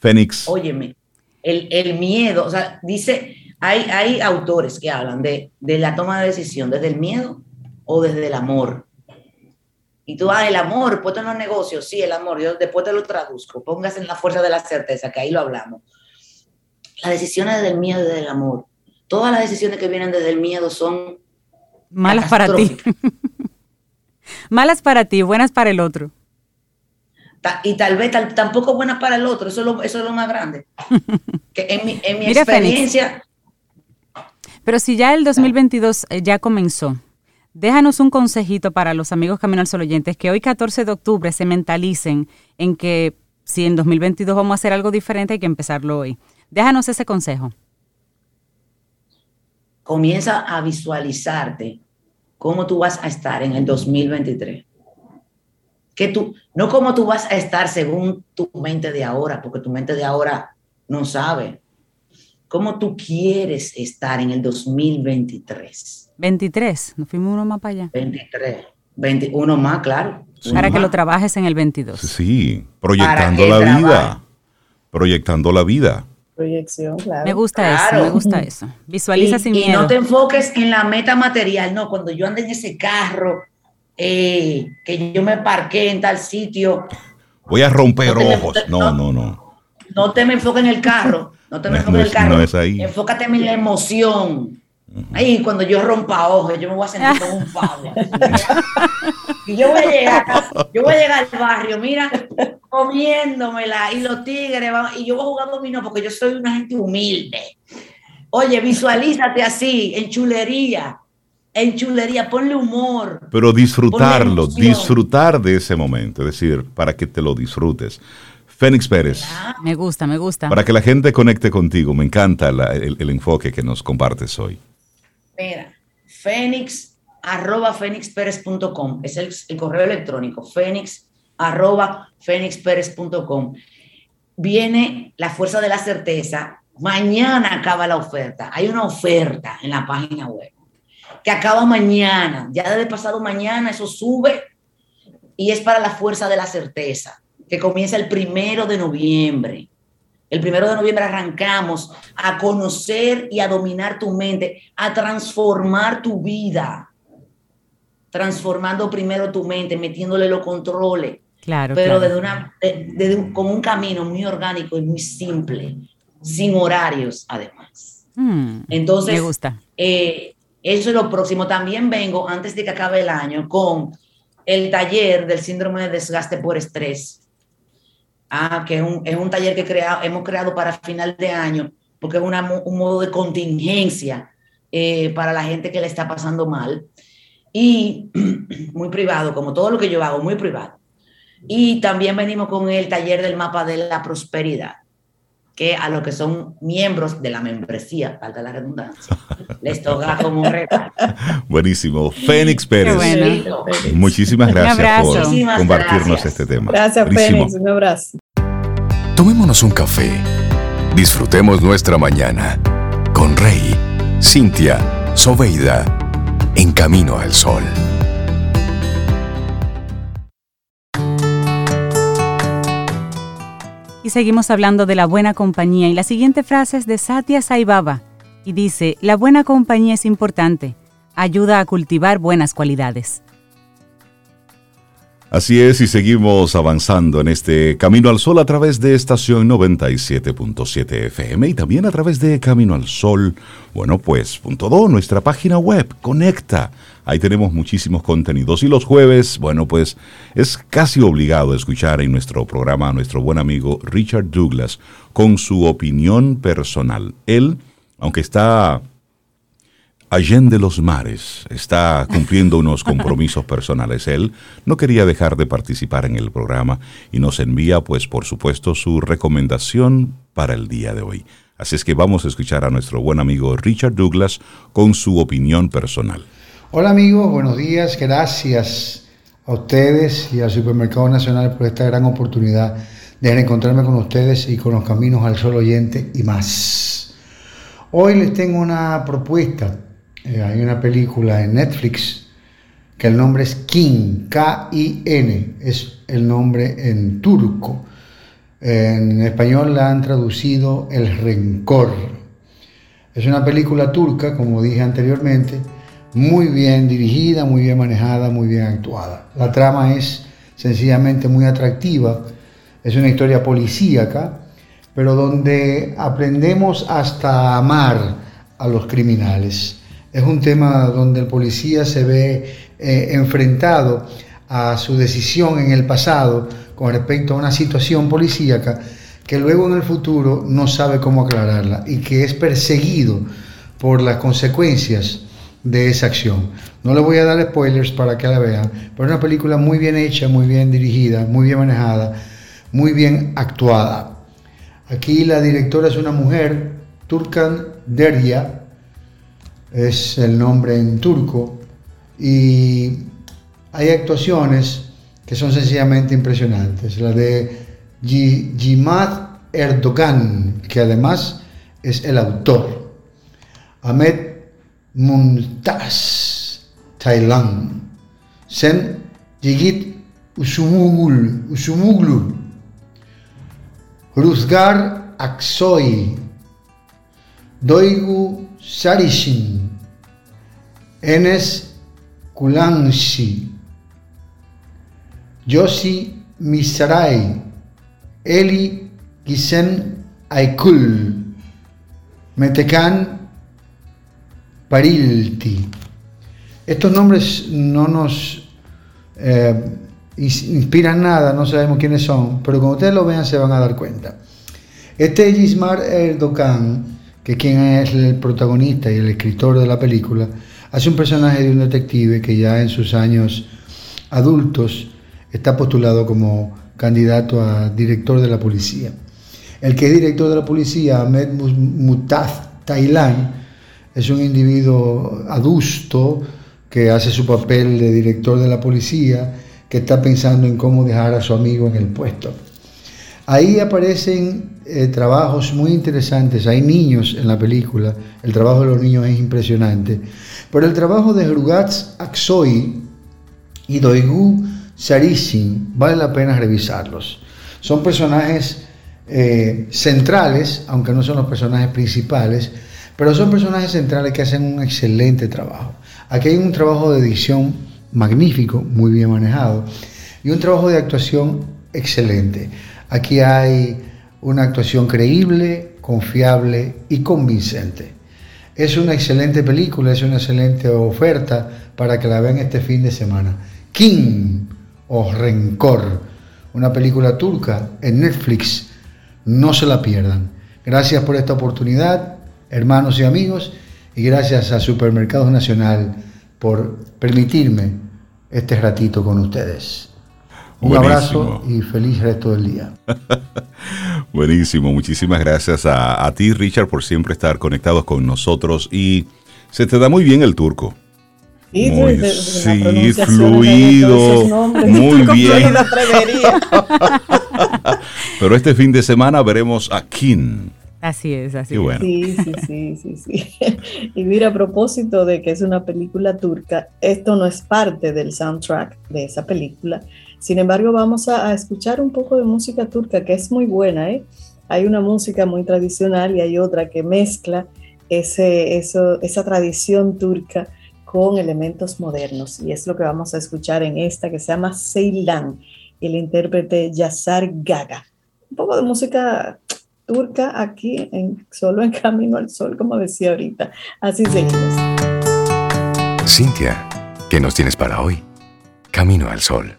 Speaker 2: Fénix.
Speaker 5: Óyeme, el, el miedo, o sea, dice hay, autores que hablan de, la toma de decisión desde el miedo o desde el amor. Y tú, ah, el amor, puesto en los negocios, sí, el amor, yo después te lo traduzco, póngase en la fuerza de la certeza, que ahí lo hablamos. Las decisiones desde el miedo y desde el amor. Todas las decisiones que vienen desde el miedo son
Speaker 1: malas para ti. malas para ti, buenas para el otro.
Speaker 5: Y tal vez tampoco buenas para el otro, eso es lo, eso es lo más grande. Que en mi, en mi experiencia,
Speaker 1: pero si ya el 2022 eh, ya comenzó, déjanos un consejito para los amigos Camino al Sol oyentes que hoy 14 de octubre se mentalicen en que si en 2022 vamos a hacer algo diferente hay que empezarlo hoy. Déjanos ese consejo.
Speaker 5: Comienza a visualizarte cómo tú vas a estar en el 2023. Que tú, no cómo tú vas a estar según tu mente de ahora, porque tu mente de ahora no sabe. ¿Cómo tú quieres estar en el 2023?
Speaker 1: 23, nos fuimos uno más para allá.
Speaker 5: 23, 21 más, claro.
Speaker 1: para que lo trabajes en el 22.
Speaker 2: Sí, proyectando la vida. Proyectando la vida.
Speaker 3: Proyección, claro.
Speaker 1: Me gusta eso, me gusta eso. Visualiza sin miedo. Y
Speaker 5: no te enfoques en la meta material, no, cuando yo ande en ese carro, eh, que yo me parqué en tal sitio.
Speaker 2: Voy a romper ojos. no, no, no.
Speaker 5: No te me enfoques en el carro. No te me enfoques en el carro. Enfócate en la emoción. Ahí, cuando yo rompa ojos, yo me voy a sentir como un pavo. y yo voy a llegar, yo voy a llegar al barrio, mira, comiéndomela, y los tigres, y yo voy a jugar dominó porque yo soy una gente humilde. Oye, visualízate así, en chulería, en chulería, ponle humor.
Speaker 2: Pero disfrutarlo, disfrutar de ese momento, es decir, para que te lo disfrutes. Fénix Pérez.
Speaker 1: Me gusta, me gusta.
Speaker 2: Para que la gente conecte contigo, me encanta la- el, el enfoque que nos compartes hoy.
Speaker 5: Mira, fénix arroba fénixpérez.com es el, el correo electrónico, fénix arroba fénixpérez.com. Viene la fuerza de la certeza. Mañana acaba la oferta. Hay una oferta en la página web que acaba mañana. Ya desde pasado mañana eso sube y es para la fuerza de la certeza, que comienza el primero de noviembre. El primero de noviembre arrancamos a conocer y a dominar tu mente, a transformar tu vida, transformando primero tu mente, metiéndole los controles,
Speaker 1: Claro,
Speaker 5: pero
Speaker 1: claro.
Speaker 5: desde una, de- con un camino muy orgánico y muy simple, sin horarios además.
Speaker 1: Mm,
Speaker 5: Entonces,
Speaker 1: me gusta.
Speaker 5: eh, eso es lo próximo. También vengo, antes de que acabe el año, con el taller del síndrome de desgaste por estrés. Ah, que es un, es un taller que crea- hemos creado para final de año, porque es una un modo de contingencia eh, para la gente que le está pasando mal. Y muy privado, como todo lo que yo hago, muy privado. Y también venimos con el taller del mapa de la prosperidad, que a los que son miembros de la membresía, falta la redundancia, les toca como un regalo.
Speaker 2: Buenísimo. Fénix Pérez.
Speaker 1: bueno.
Speaker 2: Muchísimas gracias por
Speaker 5: Muchísimas
Speaker 2: compartirnos
Speaker 5: gracias.
Speaker 2: este tema.
Speaker 3: Gracias,
Speaker 2: Buenísimo.
Speaker 3: Fénix. Un abrazo.
Speaker 6: Tomémonos un café. Disfrutemos nuestra mañana con Rey, Cintia, Soveida, en camino al sol.
Speaker 1: Y seguimos hablando de la buena compañía y la siguiente frase es de Satya Sai Baba y dice, la buena compañía es importante, ayuda a cultivar buenas cualidades.
Speaker 2: Así es, y seguimos avanzando en este Camino al Sol a través de estación 97.7 FM y también a través de Camino al Sol, bueno, pues, punto do, nuestra página web, conecta. Ahí tenemos muchísimos contenidos y los jueves, bueno, pues es casi obligado escuchar en nuestro programa a nuestro buen amigo Richard Douglas con su opinión personal. Él, aunque está allende los mares, está cumpliendo unos compromisos personales. Él no quería dejar de participar en el programa y nos envía, pues por supuesto, su recomendación para el día de hoy. Así es que vamos a escuchar a nuestro buen amigo Richard Douglas con su opinión personal.
Speaker 7: Hola amigos, buenos días. Gracias a ustedes y al Supermercado Nacional por esta gran oportunidad de encontrarme con ustedes y con los caminos al sol oyente y más. Hoy les tengo una propuesta. Eh, hay una película en Netflix que el nombre es Kin, K-I-N, es el nombre en turco. En español la han traducido El Rencor. Es una película turca, como dije anteriormente, muy bien dirigida, muy bien manejada, muy bien actuada. La trama es sencillamente muy atractiva, es una historia policíaca, pero donde aprendemos hasta amar a los criminales. Es un tema donde el policía se ve eh, enfrentado a su decisión en el pasado con respecto a una situación policíaca que luego en el futuro no sabe cómo aclararla y que es perseguido por las consecuencias de esa acción. No le voy a dar spoilers para que la vean, pero es una película muy bien hecha, muy bien dirigida, muy bien manejada, muy bien actuada. Aquí la directora es una mujer, Turkan Derya, es el nombre en turco, y hay actuaciones que son sencillamente impresionantes. La de Jimad Erdogan, que además es el autor. Ahmed Mumtaz, Tailand. Sen Yigit Usumugul, Usumuglu. Ruzgar Aksoy. Doigu Sarishin. Enes Kulanshi. Yossi Misrai. Eli Gisen Aikul. Metekan Parilti. Estos nombres no nos eh, inspiran nada, no sabemos quiénes son, pero cuando ustedes lo vean se van a dar cuenta. Este Gismar Erdogan, que quien es el protagonista y el escritor de la película, hace un personaje de un detective que ya en sus años adultos está postulado como candidato a director de la policía. El que es director de la policía, Ahmed Mutaz Tailan, es un individuo adusto que hace su papel de director de la policía, que está pensando en cómo dejar a su amigo en el puesto. Ahí aparecen eh, trabajos muy interesantes, hay niños en la película, el trabajo de los niños es impresionante, pero el trabajo de Hrugats Aksoy y Doigu Sarisin vale la pena revisarlos. Son personajes eh, centrales, aunque no son los personajes principales, pero son personajes centrales que hacen un excelente trabajo. Aquí hay un trabajo de edición magnífico, muy bien manejado, y un trabajo de actuación excelente. Aquí hay una actuación creíble, confiable y convincente. Es una excelente película, es una excelente oferta para que la vean este fin de semana. King o Rencor, una película turca en Netflix no se la pierdan. Gracias por esta oportunidad, hermanos y amigos, y gracias a Supermercados Nacional por permitirme este ratito con ustedes. Un abrazo y feliz resto del día.
Speaker 2: Buenísimo, muchísimas gracias a, a, ti Richard por siempre estar conectados con nosotros y se te da muy bien el turco.
Speaker 3: Sí,
Speaker 2: muy,
Speaker 3: de, de
Speaker 2: sí fluido, muy bien. Pero este fin de semana veremos a King.
Speaker 1: Así es, así
Speaker 2: Y bueno.
Speaker 3: Sí, sí, sí, sí, sí. Y mira, a propósito de que es una película turca, esto no es parte del soundtrack de esa película. Sin embargo, vamos a, escuchar un poco de música turca, que es muy buena, ¿eh? Hay una música muy tradicional y hay otra que mezcla ese, esa tradición turca con elementos modernos. Y es lo que vamos a escuchar en esta que se llama Ceylan, el intérprete Yazar Gaga. Un poco de música turca aquí, en, solo en Camino al Sol, como decía ahorita. Así seguimos.
Speaker 6: Cintia, ¿qué nos tienes para hoy? Camino al Sol.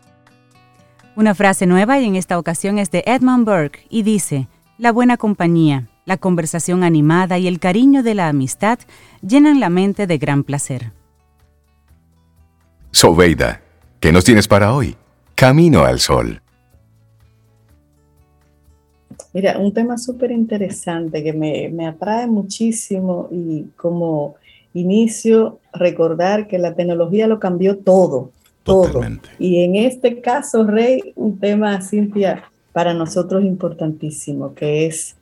Speaker 1: Una frase nueva y en esta ocasión es de Edmund Burke y dice, la buena compañía, la conversación animada y el cariño de la amistad llenan la mente de gran placer.
Speaker 6: Sobeida, ¿qué nos tienes para hoy? Camino al Sol.
Speaker 3: Mira, un tema súper interesante que me, me, atrae muchísimo y como inicio recordar que la tecnología lo cambió todo, todo.
Speaker 2: Totalmente.
Speaker 3: Y en este caso, Rey, un tema, Cintia, para nosotros importantísimo, que es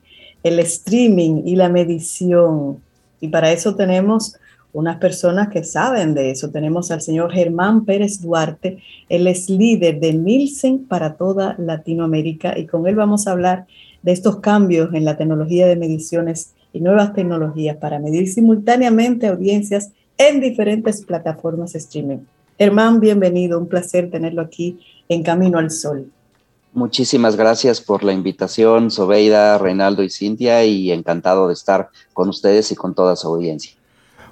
Speaker 3: el streaming y la medición. Y para eso tenemos unas personas que saben de eso. Tenemos al señor Germán Pérez Duarte, él es líder de Nielsen para toda Latinoamérica y con él vamos a hablar de estos cambios en la tecnología de mediciones y nuevas tecnologías para medir simultáneamente audiencias en diferentes plataformas streaming. Germán, bienvenido, un placer tenerlo aquí en Camino al Sol.
Speaker 8: Muchísimas gracias por la invitación, Sobeida, Reinaldo y Cintia, y encantado de estar con ustedes y con toda su audiencia.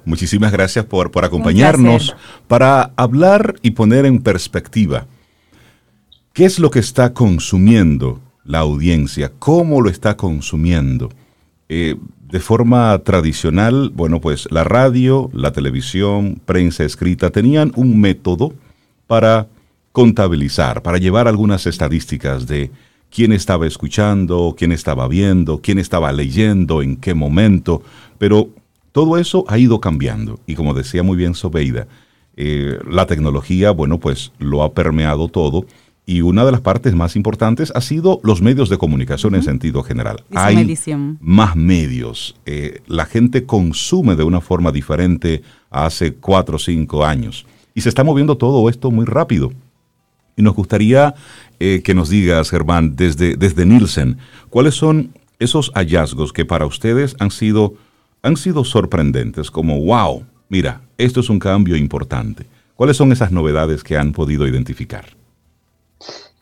Speaker 2: Muchísimas gracias por, por acompañarnos para hablar y poner en perspectiva qué es lo que está consumiendo la audiencia, cómo lo está consumiendo. Eh, de forma tradicional, bueno, pues la radio, la televisión, prensa escrita tenían un método para contabilizar, para llevar algunas estadísticas de quién estaba escuchando, quién estaba viendo, quién estaba leyendo, en qué momento, pero todo eso ha ido cambiando. Y como decía muy bien Sobeida, eh, la tecnología, bueno, pues lo ha permeado todo y una de las partes más importantes ha sido los medios de comunicación uh -huh. en sentido general.
Speaker 1: Hay
Speaker 2: medición. más medios. Eh, la gente consume de una forma diferente hace cuatro o cinco años. Y se está moviendo todo esto muy rápido. Y nos gustaría eh, que nos digas, Germán, desde, desde Nielsen, ¿cuáles son esos hallazgos que para ustedes han sido, han sido sorprendentes? Como, wow, mira, esto es un cambio importante. ¿Cuáles son esas novedades que han podido identificar?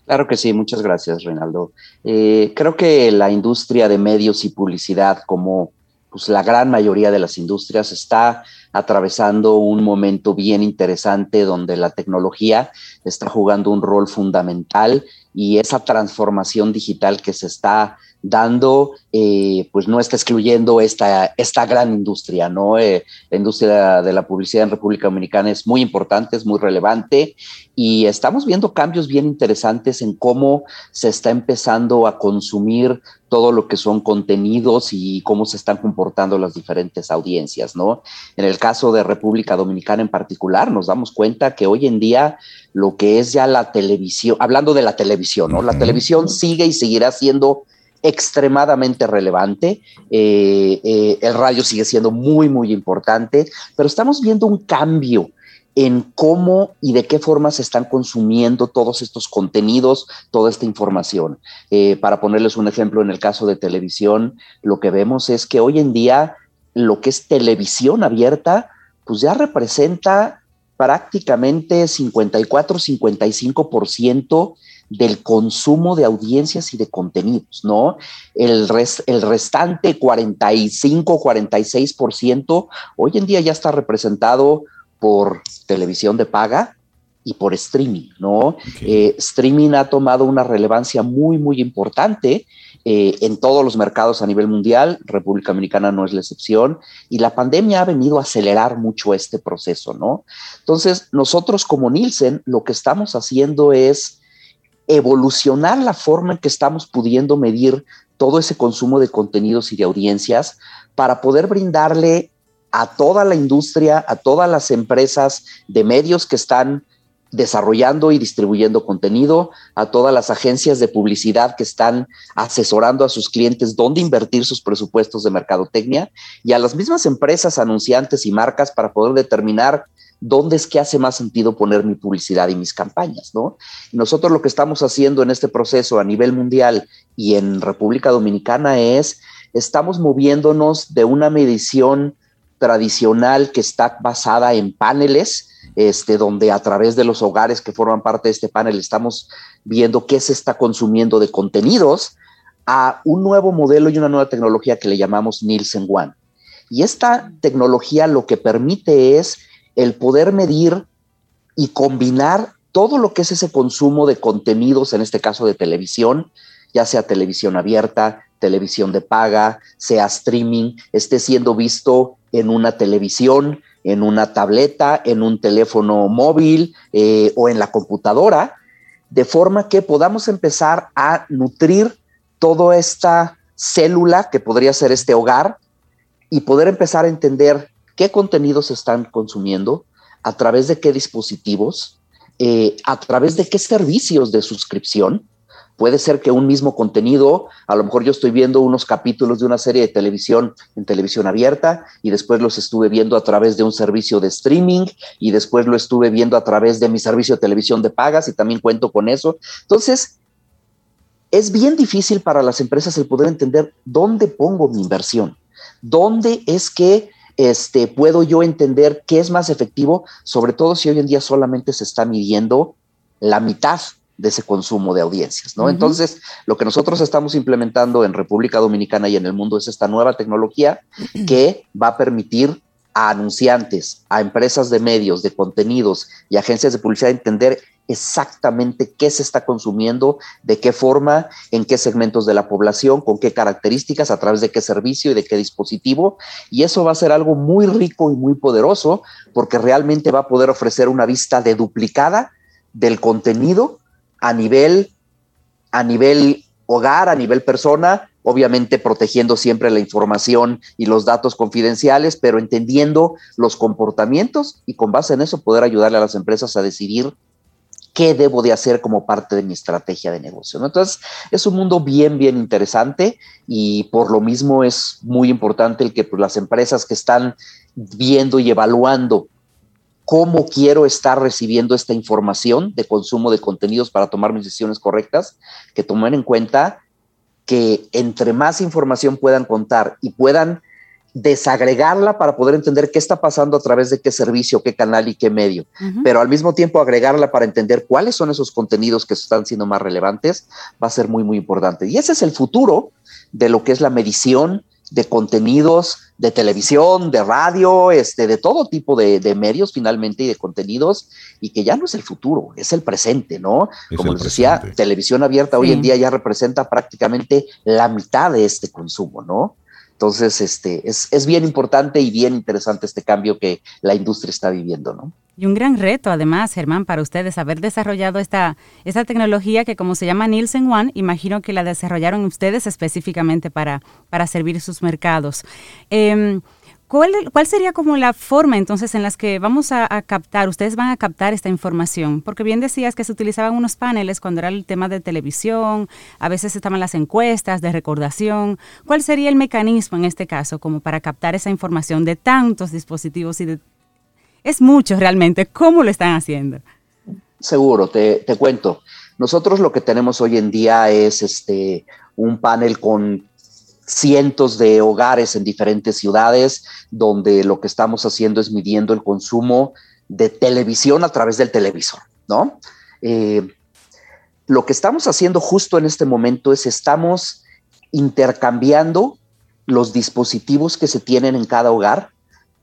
Speaker 8: Claro que sí, muchas gracias, Reinaldo. Eh, creo que la industria de medios y publicidad, como pues, la gran mayoría de las industrias, está atravesando un momento bien interesante donde la tecnología está jugando un rol fundamental y esa transformación digital que se está dando, eh, pues no está excluyendo esta, esta gran industria, ¿no? Eh, la industria de la publicidad en República Dominicana es muy importante, es muy relevante y estamos viendo cambios bien interesantes en cómo se está empezando a consumir todo lo que son contenidos y cómo se están comportando las diferentes audiencias, ¿no? En el caso de República Dominicana en particular, nos damos cuenta que hoy en día lo que es ya la televisión, hablando de la televisión, ¿no? La televisión sigue y seguirá siendo extremadamente relevante. Eh, eh, el radio sigue siendo muy, muy importante, pero estamos viendo un cambio en cómo y de qué forma se están consumiendo todos estos contenidos, toda esta información. Eh, para ponerles un ejemplo, en el caso de televisión, lo que vemos es que hoy en día lo que es televisión abierta, pues ya representa prácticamente 54-55% del consumo de audiencias y de contenidos, ¿no? El, el restante 45-46% hoy en día ya está representado por televisión de paga y por streaming, ¿no? Eh, streaming ha tomado una relevancia muy, muy importante eh, en todos los mercados a nivel mundial, República Dominicana no es la excepción, y la pandemia ha venido a acelerar mucho este proceso, ¿no? Entonces, nosotros como Nielsen, lo que estamos haciendo es evolucionar la forma en que estamos pudiendo medir todo ese consumo de contenidos y de audiencias para poder brindarle a toda la industria, a todas las empresas de medios que están desarrollando y distribuyendo contenido, a todas las agencias de publicidad que están asesorando a sus clientes dónde invertir sus presupuestos de mercadotecnia y a las mismas empresas anunciantes y marcas para poder determinar dónde es que hace más sentido poner mi publicidad y mis campañas, ¿no? Nosotros lo que estamos haciendo en este proceso a nivel mundial y en República Dominicana es, estamos moviéndonos de una medición tradicional que está basada en paneles, este, donde a través de los hogares que forman parte de este panel estamos viendo qué se está consumiendo de contenidos, a un nuevo modelo y una nueva tecnología que le llamamos Nielsen One. Y esta tecnología lo que permite es el poder medir y combinar todo lo que es ese consumo de contenidos, en este caso de televisión, ya sea televisión abierta, televisión de paga, sea streaming, esté siendo visto en una televisión, en una tableta, en un teléfono móvil eh, o en la computadora, de forma que podamos empezar a nutrir toda esta célula que podría ser este hogar y poder empezar a entender qué contenidos están consumiendo, a través de qué dispositivos, eh, a través de qué servicios de suscripción, Puede ser que un mismo contenido, a lo mejor yo estoy viendo unos capítulos de una serie de televisión en televisión abierta y después los estuve viendo a través de un servicio de streaming y después lo estuve viendo a través de mi servicio de televisión de pagas y también cuento con eso. Entonces, es bien difícil para las empresas el poder entender dónde pongo mi inversión, dónde es que este, puedo yo entender qué es más efectivo, sobre todo si hoy en día solamente se está midiendo la mitad de ese consumo de audiencias, ¿no? Entonces, lo que nosotros estamos implementando en República Dominicana y en el mundo es esta nueva tecnología que va a permitir a anunciantes, a empresas de medios, de contenidos y agencias de publicidad entender exactamente qué se está consumiendo, de qué forma, en qué segmentos de la población, con qué características, a través de qué servicio y de qué dispositivo. Y eso va a ser algo muy rico y muy poderoso porque realmente va a poder ofrecer una vista deduplicada del contenido a nivel, a nivel hogar, a nivel persona, obviamente protegiendo siempre la información y los datos confidenciales, pero entendiendo los comportamientos y con base en eso poder ayudarle a las empresas a decidir qué debo de hacer como parte de mi estrategia de negocio. Entonces, es un mundo bien, bien interesante y por lo mismo es muy importante el que las empresas que están viendo y evaluando cómo quiero estar recibiendo esta información de consumo de contenidos para tomar mis decisiones correctas, que tomen en cuenta que entre más información puedan contar y puedan desagregarla para poder entender qué está pasando a través de qué servicio, qué canal y qué medio, pero al mismo tiempo agregarla para entender cuáles son esos contenidos que están siendo más relevantes, va a ser muy, muy importante. Y ese es el futuro de lo que es la medición de contenidos, de televisión, de radio, este, de todo tipo de, medios finalmente y de contenidos, y que ya no es el futuro, es el presente, ¿no? Como les decía, televisión abierta hoy en día ya representa prácticamente la mitad de este consumo, ¿no? Entonces, este, es, bien importante y bien interesante este cambio que la industria está viviendo, ¿no?
Speaker 1: Y un gran reto, además, Germán, para ustedes haber desarrollado esta, esta tecnología que, como se llama Nielsen One, imagino que la desarrollaron ustedes específicamente para, para servir sus mercados. Em, ¿cuál, ¿cuál, sería como la forma entonces en las que vamos a, captar, ustedes van a captar esta información? Porque bien decías que se utilizaban unos paneles cuando era el tema de televisión, a veces estaban las encuestas de recordación. ¿Cuál sería el mecanismo en este caso como para captar esa información de tantos dispositivos y de es mucho realmente. ¿Cómo lo están haciendo?
Speaker 8: Seguro, te, cuento. Nosotros lo que tenemos hoy en día es este, un panel con cientos de hogares en diferentes ciudades, donde lo que estamos haciendo es midiendo el consumo de televisión a través del televisor, ¿no? Eh, lo que estamos haciendo justo en este momento es estamos intercambiando los dispositivos que se tienen en cada hogar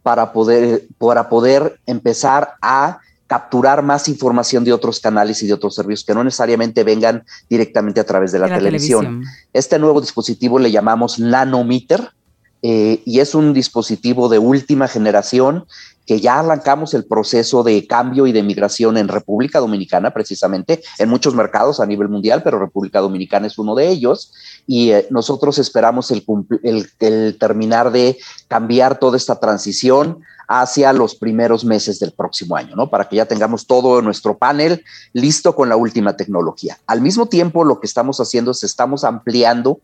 Speaker 8: para poder, para poder empezar a capturar más información de otros canales y de otros servicios que no necesariamente vengan directamente a través de la, televisión. Este nuevo dispositivo le llamamos Nanometer eh, y es un dispositivo de última generación que ya arrancamos el proceso de cambio y de migración en República Dominicana, precisamente, en muchos mercados a nivel mundial, pero República Dominicana es uno de ellos. Y eh, nosotros esperamos el, el, terminar de cambiar toda esta transición hacia los primeros meses del próximo año, ¿no? Para que ya tengamos todo nuestro panel listo con la última tecnología. Al mismo tiempo, lo que estamos haciendo es estamos ampliando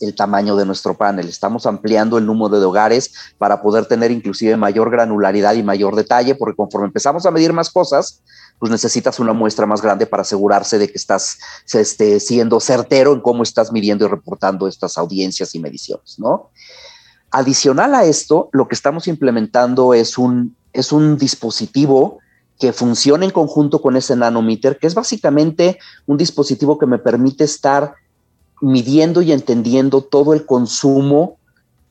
Speaker 8: el tamaño de nuestro panel. Estamos ampliando el número de hogares para poder tener inclusive mayor granularidad y mayor detalle, porque conforme empezamos a medir más cosas, pues necesitas una muestra más grande para asegurarse de que estás este, siendo certero en cómo estás midiendo y reportando estas audiencias y mediciones, ¿no? Adicional a esto, lo que estamos implementando es un, es un dispositivo que funciona en conjunto con ese nanometer, que es básicamente un dispositivo que me permite estar midiendo y entendiendo todo el consumo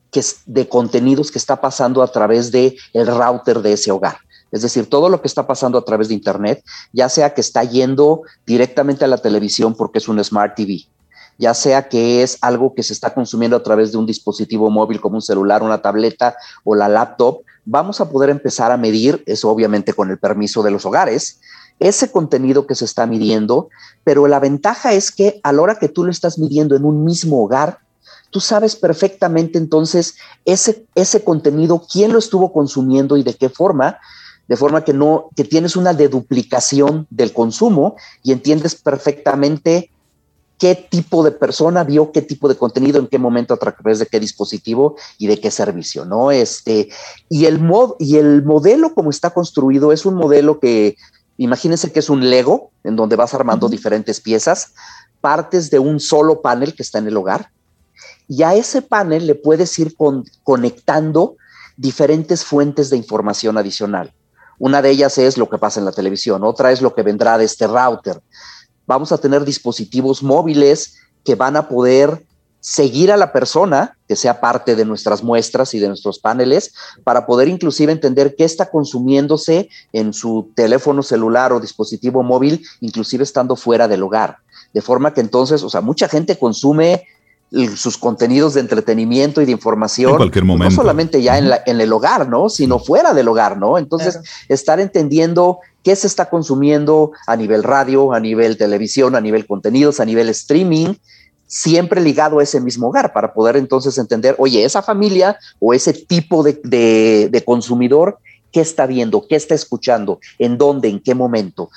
Speaker 8: que es de contenidos que está pasando a través de el router de ese hogar. Es decir, todo lo que está pasando a través de Internet, ya sea que está yendo directamente a la televisión porque es un Smart TV, ya sea que es algo que se está consumiendo a través de un dispositivo móvil como un celular, una tableta o la laptop, vamos a poder empezar a medir, eso obviamente con el permiso de los hogares, ese contenido que se está midiendo, pero la ventaja es que a la hora que tú lo estás midiendo en un mismo hogar, tú sabes perfectamente entonces ese, ese contenido, quién lo estuvo consumiendo y de qué forma, de forma que no, que tienes una deduplicación del consumo y entiendes perfectamente qué tipo de persona vio qué tipo de contenido, en qué momento, a través de qué dispositivo y de qué servicio, ¿no? Este, y el mod, y el modelo como está construido es un modelo que Imagínense que es un Lego en donde vas armando diferentes piezas, partes de un solo panel que está en el hogar, y a ese panel le puedes ir conectando diferentes fuentes de información adicional. Una de ellas es lo que pasa en la televisión, otra es lo que vendrá de este router. Vamos a tener dispositivos móviles que van a poder seguir a la persona que sea parte de nuestras muestras y de nuestros paneles para poder inclusive entender qué está consumiéndose en su teléfono celular o dispositivo móvil, inclusive estando fuera del hogar. De forma que entonces, o sea, mucha gente consume sus contenidos de entretenimiento y de información, en
Speaker 2: cualquier momento.
Speaker 8: no solamente ya en, en, el hogar, ¿no? Sino fuera del hogar, ¿no? Entonces, estar entendiendo qué se está consumiendo a nivel radio, a nivel televisión, a nivel contenidos, a nivel streaming, siempre ligado a ese mismo hogar para poder entonces entender, oye, esa familia o ese tipo de, consumidor, ¿qué está viendo? ¿Qué está escuchando? ¿En dónde? ¿En qué momento?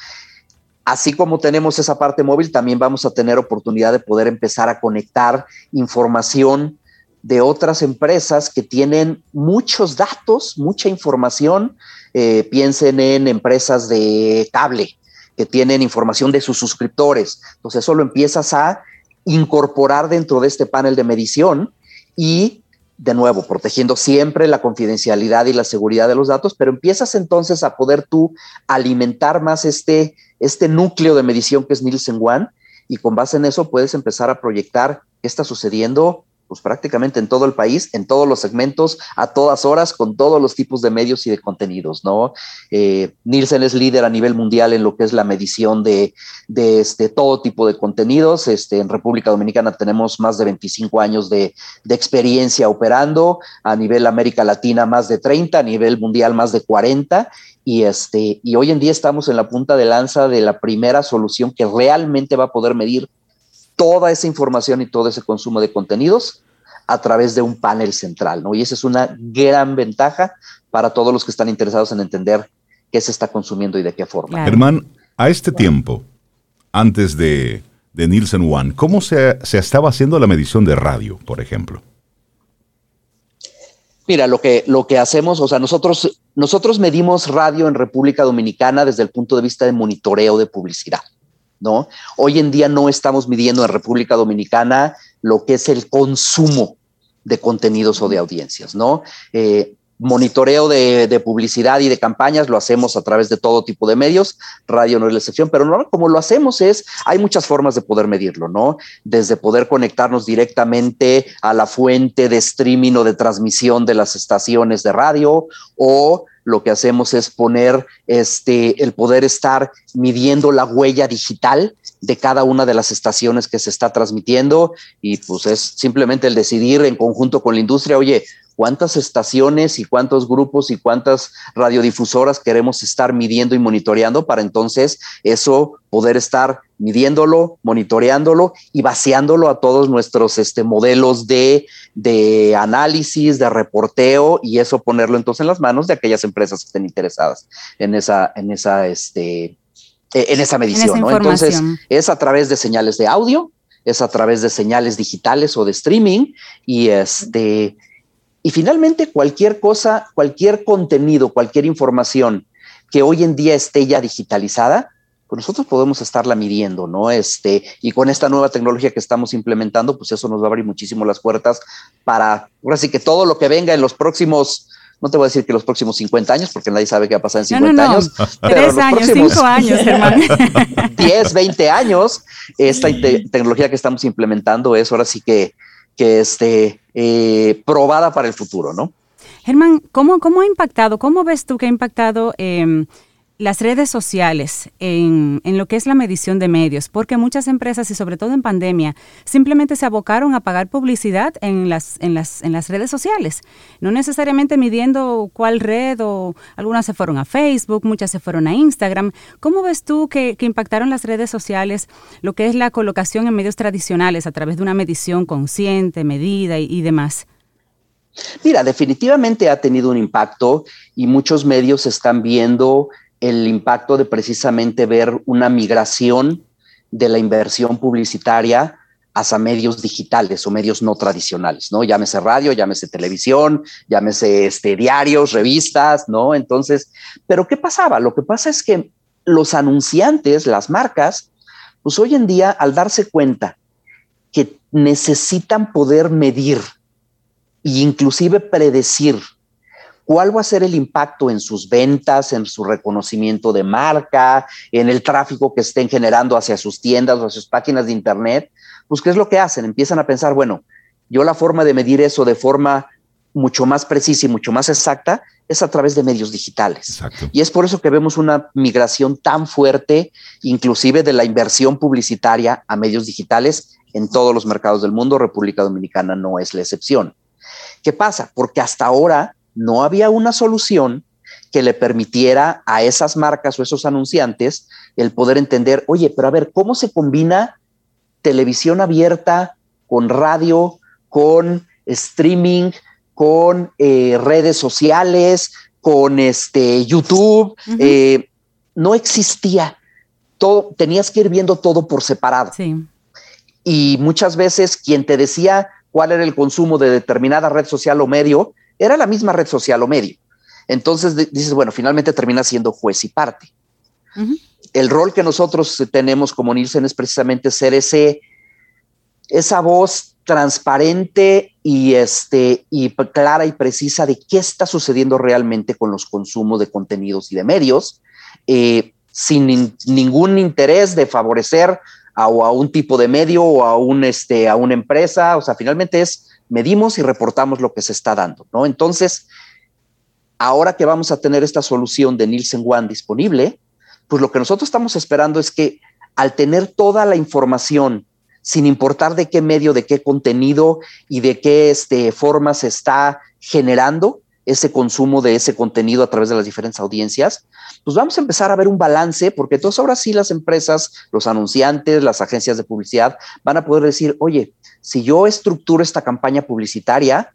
Speaker 8: Así como tenemos esa parte móvil, también vamos a tener oportunidad de poder empezar a conectar información de otras empresas que tienen muchos datos, mucha información. Eh, piensen en empresas de cable que tienen información de sus suscriptores. Entonces, eso lo empiezas a incorporar dentro de este panel de medición y, de nuevo, protegiendo siempre la confidencialidad y la seguridad de los datos, pero empiezas entonces a poder tú alimentar más este, este núcleo de medición que es Nielsen One y con base en eso puedes empezar a proyectar qué está sucediendo pues prácticamente en todo el país, en todos los segmentos, a todas horas, con todos los tipos de medios y de contenidos, ¿no? Eh, Nielsen es líder a nivel mundial en lo que es la medición de, de este, todo tipo de contenidos. Este, en República Dominicana tenemos más de 25 años de, de experiencia operando, a nivel América Latina más de 30, a nivel mundial más de 40, y, este, y hoy en día estamos en la punta de lanza de la primera solución que realmente va a poder medir toda esa información y todo ese consumo de contenidos a través de un panel central, ¿no? Y esa es una gran ventaja para todos los que están interesados en entender qué se está consumiendo y de qué forma.
Speaker 2: Germán, a este tiempo, antes de, de Nielsen One, ¿cómo se, se estaba haciendo la medición de radio, por ejemplo?
Speaker 8: Mira, lo que, lo que hacemos, o sea, nosotros, nosotros medimos radio en República Dominicana desde el punto de vista de monitoreo de publicidad. ¿No? Hoy en día no estamos midiendo en República Dominicana lo que es el consumo de contenidos o de audiencias, ¿no? Eh, monitoreo de, publicidad y de campañas lo hacemos a través de todo tipo de medios, radio no es la excepción, pero como lo hacemos es, hay muchas formas de poder medirlo, ¿no? Desde poder conectarnos directamente a la fuente de streaming o de transmisión de las estaciones de radio o lo que hacemos es poner este, el poder estar midiendo la huella digital de cada una de las estaciones que se está transmitiendo y pues es simplemente el decidir en conjunto con la industria, oye, cuántas estaciones y cuántos grupos y cuántas radiodifusoras queremos estar midiendo y monitoreando para entonces eso poder estar midiéndolo, monitoreándolo y vaciándolo a todos nuestros este, modelos de, de análisis, de reporteo y eso ponerlo entonces en las manos de aquellas empresas que estén interesadas en esa, en esa, este, e, en esa medición. ¿no? Entonces es a través de señales de audio, es a través de señales digitales o de streaming y este y finalmente, cualquier cosa, cualquier contenido, cualquier información que hoy en día esté ya digitalizada, pues nosotros podemos estarla midiendo, ¿no? Este, y con esta nueva tecnología que estamos implementando, pues eso nos va a abrir muchísimo las puertas para, ahora sí que todo lo que venga en los próximos, no te voy a decir que los próximos 50 años, porque nadie sabe qué va a pasar en 50
Speaker 1: no,
Speaker 8: no, años.
Speaker 1: Tres años, cinco años, hermano.
Speaker 8: 10, 20 años, esta tecnología que estamos implementando es ahora sí que, que este, eh, probada para el futuro, ¿no?
Speaker 1: Germán, ¿cómo, ¿cómo ha impactado, cómo ves tú que ha impactado eh, las redes sociales en, lo que es la medición de medios, porque muchas empresas y sobre todo en pandemia simplemente se abocaron a pagar publicidad en las, en las, en las redes sociales, no necesariamente midiendo cuál red o algunas se fueron a Facebook, muchas se fueron a Instagram. ¿Cómo ves tú que, impactaron las redes sociales lo que es la colocación en medios tradicionales a través de una medición consciente, medida y demás?
Speaker 8: Mira, definitivamente ha tenido un impacto y muchos medios están viendo el impacto de precisamente ver una migración de la inversión publicitaria hacia medios digitales o medios no tradicionales, ¿no? Llámese radio, llámese televisión, llámese este, diarios, revistas, ¿no? Entonces, pero ¿qué pasaba? Lo que pasa es que los anunciantes, las marcas, pues hoy en día, al darse cuenta que necesitan poder medir e inclusive predecir cuál va a ser el impacto en sus ventas, en su reconocimiento de marca, en el tráfico que estén generando hacia sus tiendas o sus páginas de Internet, pues ¿qué es lo que hacen? Empiezan a pensar, bueno, yo la forma de medir eso de forma mucho más precisa y mucho más exacta es a través de medios digitales. Exacto. Y es por eso que vemos una migración tan fuerte, inclusive de la inversión publicitaria a medios digitales en todos los mercados del mundo. República Dominicana no es la excepción. ¿Qué pasa? Porque hasta ahora no había una solución que le permitiera a esas marcas o esos anunciantes el poder entender, oye, pero a ver, ¿cómo se combina televisión abierta con radio, con streaming, con eh, redes sociales, con este YouTube? Uh -huh. eh, no existía. Todo, tenías que ir viendo todo por separado.
Speaker 1: Sí.
Speaker 8: Y muchas veces quien te decía cuál era el consumo de determinada red social o medio, era la misma red social o medio. Entonces dices, bueno, finalmente termina siendo juez y parte. Uh -huh. El rol que nosotros tenemos como Nielsen es precisamente ser ese, esa voz transparente y, este, y clara y precisa de qué está sucediendo realmente con los consumos de contenidos y de medios, eh, sin in, ningún interés de favorecer a, a, un tipo de medio o a, un, este, a una empresa. O sea, finalmente es medimos y reportamos lo que se está dando, ¿no? Entonces, ahora que vamos a tener esta solución de Nielsen One disponible, pues lo que nosotros estamos esperando es que al tener toda la información, sin importar de qué medio, de qué contenido y de qué este, forma se está generando ese consumo de ese contenido a través de las diferentes audiencias, pues vamos a empezar a ver un balance, porque entonces ahora sí las empresas, los anunciantes, las agencias de publicidad van a poder decir, oye, si yo estructuro esta campaña publicitaria,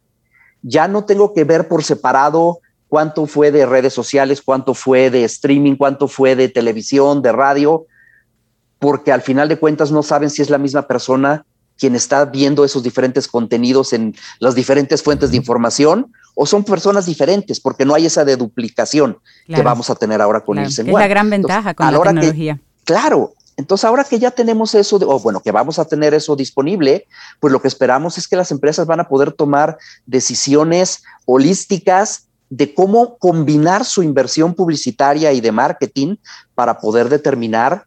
Speaker 8: ya no tengo que ver por separado cuánto fue de redes sociales, cuánto fue de streaming, cuánto fue de televisión, de radio, porque al final de cuentas no saben si es la misma persona quien está viendo esos diferentes contenidos en las diferentes fuentes de información o son personas diferentes porque no hay esa de duplicación que vamos a tener ahora con el
Speaker 1: Es la gran ventaja con la tecnología.
Speaker 8: claro, entonces, ahora que ya tenemos eso, o bueno, que vamos a tener eso disponible, pues lo que esperamos es que las empresas van a poder tomar decisiones holísticas de cómo combinar su inversión publicitaria y de marketing para poder determinar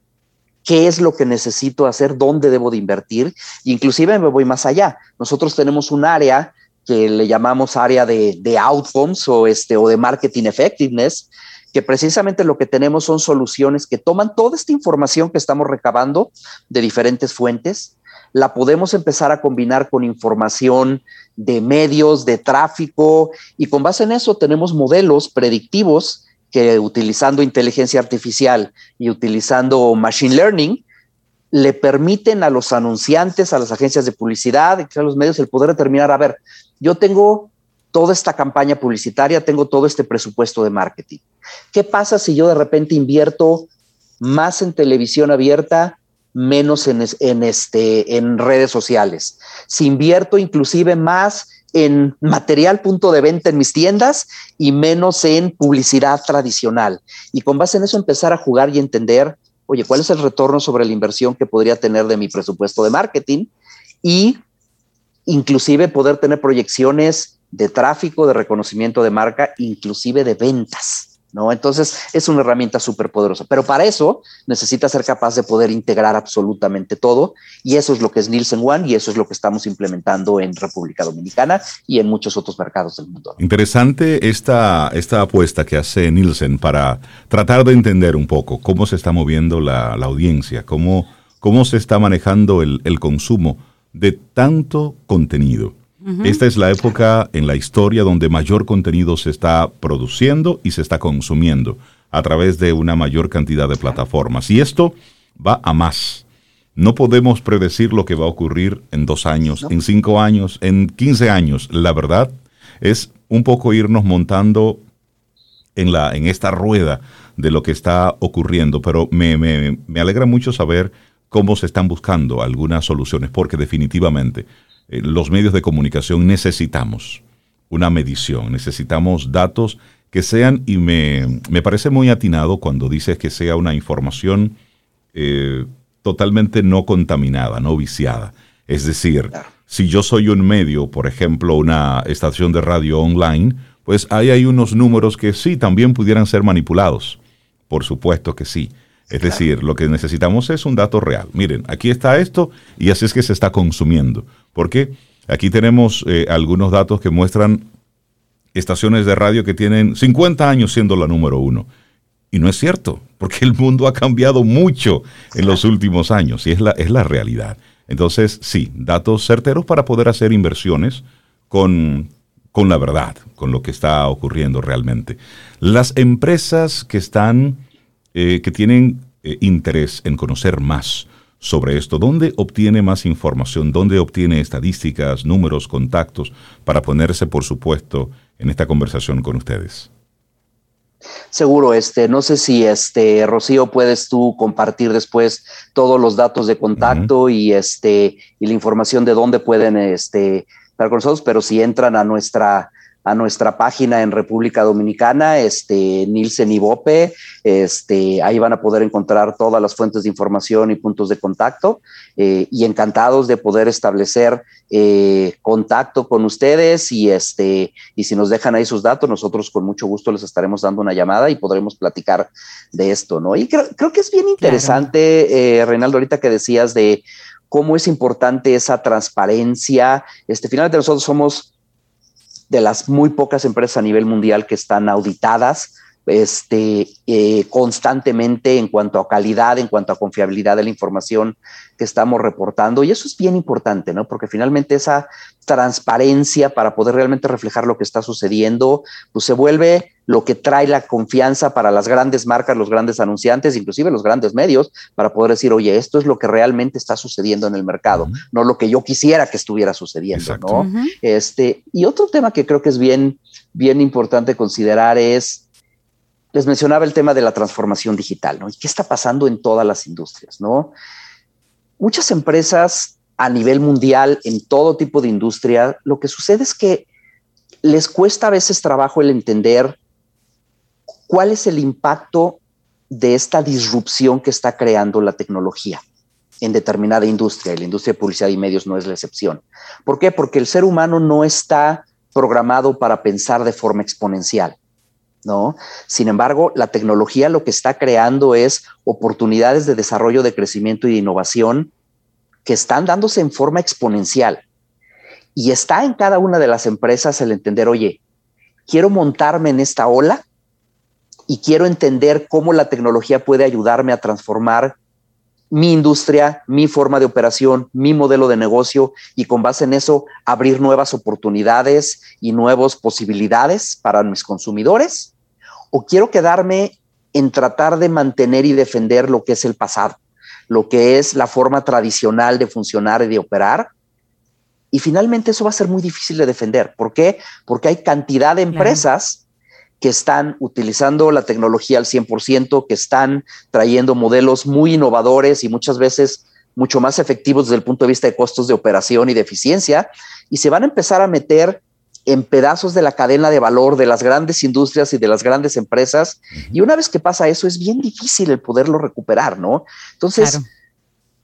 Speaker 8: qué es lo que necesito hacer, dónde debo de invertir. Inclusive me voy más allá. Nosotros tenemos un área que le llamamos área de, de outcomes o, este, o de marketing effectiveness, que precisamente lo que tenemos son soluciones que toman toda esta información que estamos recabando de diferentes fuentes, la podemos empezar a combinar con información de medios, de tráfico, y con base en eso tenemos modelos predictivos que utilizando inteligencia artificial y utilizando machine learning, le permiten a los anunciantes, a las agencias de publicidad, a los medios, el poder determinar, a ver, yo tengo toda esta campaña publicitaria, tengo todo este presupuesto de marketing. ¿Qué pasa si yo de repente invierto más en televisión abierta, menos en, este, en redes sociales? Si invierto inclusive más en material punto de venta en mis tiendas y menos en publicidad tradicional. Y con base en eso empezar a jugar y entender, oye, ¿cuál es el retorno sobre la inversión que podría tener de mi presupuesto de marketing? Y inclusive poder tener proyecciones de tráfico, de reconocimiento de marca, inclusive de ventas. ¿No? Entonces es una herramienta súper poderosa, pero para eso necesita ser capaz de poder integrar absolutamente todo y eso es lo que es Nielsen One y eso es lo que estamos implementando en República Dominicana y en muchos otros mercados del mundo.
Speaker 2: Interesante esta, esta apuesta que hace Nielsen para tratar de entender un poco cómo se está moviendo la, audiencia, cómo, cómo se está manejando el, el consumo de tanto contenido. Esta es la época en la historia donde mayor contenido se está produciendo y se está consumiendo a través de una mayor cantidad de plataformas. Y esto va a más. No podemos predecir lo que va a ocurrir en dos años, en cinco años, en quince años. La verdad es un poco irnos montando en, la, en esta rueda de lo que está ocurriendo, pero me, me alegra mucho saber cómo se están buscando algunas soluciones, porque definitivamente eh, los medios de comunicación necesitamos una medición, necesitamos datos que sean, y me, parece muy atinado cuando dices que sea una información eh, totalmente no contaminada, no viciada. Es decir, si yo soy un medio, por ejemplo, una estación de radio online, pues ahí hay unos números que sí también pudieran ser manipulados. Por supuesto que sí. Es decir, lo que necesitamos es un dato real. Miren, aquí está esto y así es que se está consumiendo. Porque aquí tenemos eh, algunos datos que muestran estaciones de radio que tienen 50 años siendo la número uno. Y no es cierto, porque el mundo ha cambiado mucho en los últimos años y es la, es la realidad. Entonces, sí, datos certeros para poder hacer inversiones con, con la verdad, con lo que está ocurriendo realmente. Las empresas que están eh, que tienen eh, interés en conocer más sobre esto, ¿dónde obtiene más información? ¿Dónde obtiene estadísticas, números, contactos para ponerse, por supuesto, en esta conversación con ustedes?
Speaker 8: Seguro, este, no sé si este, Rocío, puedes tú compartir después todos los datos de contacto y este, y la información de dónde pueden este, estar con nosotros, pero si entran a nuestra a nuestra página en República Dominicana, este, Nielsen Ibope, este, ahí van a poder encontrar todas las fuentes de información y puntos de contacto eh, y encantados de poder establecer eh, contacto con ustedes y, este, y si nos dejan ahí sus datos, nosotros con mucho gusto les estaremos dando una llamada y podremos platicar de esto, ¿no? Y creo, que es bien interesante, eh, Reinaldo, ahorita que decías de cómo es importante esa transparencia. Este, finalmente nosotros somos de las muy pocas empresas a nivel mundial que están auditadas este, eh, constantemente en cuanto a calidad, en cuanto a confiabilidad de la información que estamos reportando. Y eso es bien importante, ¿no? Porque finalmente esa transparencia para poder realmente reflejar lo que está sucediendo, pues se vuelve lo que trae la confianza para las grandes marcas, los grandes anunciantes, inclusive los grandes medios, para poder decir, oye, esto es lo que realmente está sucediendo en el mercado, no lo que yo quisiera que estuviera sucediendo, ¿no? Este, y otro tema que creo que es bien, bien importante considerar es les mencionaba el tema de la transformación digital, ¿no? ¿Y qué está pasando en todas las industrias, no? Muchas empresas a nivel mundial, en todo tipo de industria, lo que sucede es que les cuesta a veces trabajo el entender cuál es el impacto de esta disrupción que está creando la tecnología en determinada industria, y la industria de publicidad y medios no es la excepción. ¿Por qué? Porque el ser humano no está programado para pensar de forma exponencial. ¿No? Sin embargo, la tecnología lo que está creando es oportunidades de desarrollo, de crecimiento y de innovación que están dándose en forma exponencial. Y está en cada una de las empresas el entender, oye, quiero montarme en esta ola y quiero entender cómo la tecnología puede ayudarme a transformar mi industria, mi forma de operación, mi modelo de negocio y con base en eso abrir nuevas oportunidades y nuevas posibilidades para mis consumidores o quiero quedarme en tratar de mantener y defender lo que es el pasado, lo que es la forma tradicional de funcionar y de operar. Y finalmente eso va a ser muy difícil de defender. ¿Por qué? Porque hay cantidad de empresas que están utilizando la tecnología al 100%, que están trayendo modelos muy innovadores y muchas veces mucho más efectivos desde el punto de vista de costos de operación y de eficiencia, y se van a empezar a meter en pedazos de la cadena de valor de las grandes industrias y de las grandes empresas. Y una vez que pasa eso, es bien difícil el poderlo recuperar, ¿no? Entonces,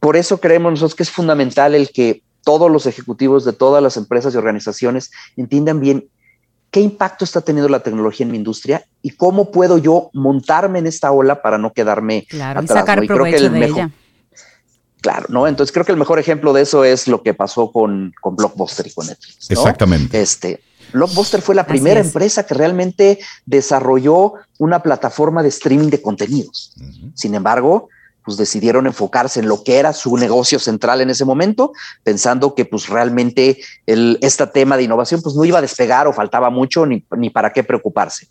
Speaker 8: por eso creemos nosotros que es fundamental el que todos los ejecutivos de todas las empresas y organizaciones entiendan bien qué impacto está teniendo la tecnología en mi industria y cómo puedo yo montarme en esta ola para no quedarme
Speaker 1: claro, atrás. Y sacar provecho de ella.
Speaker 8: Claro, ¿no? Entonces creo que el mejor ejemplo de eso es lo que pasó con, con Blockbuster y con Netflix.
Speaker 2: Exactamente.
Speaker 8: Este, Blockbuster fue la primera empresa que realmente desarrolló una plataforma de streaming de contenidos. Sin embargo, pues decidieron enfocarse en lo que era su negocio central en ese momento, pensando que pues realmente el, este tema de innovación pues no iba a despegar o faltaba mucho ni, ni para qué preocuparse.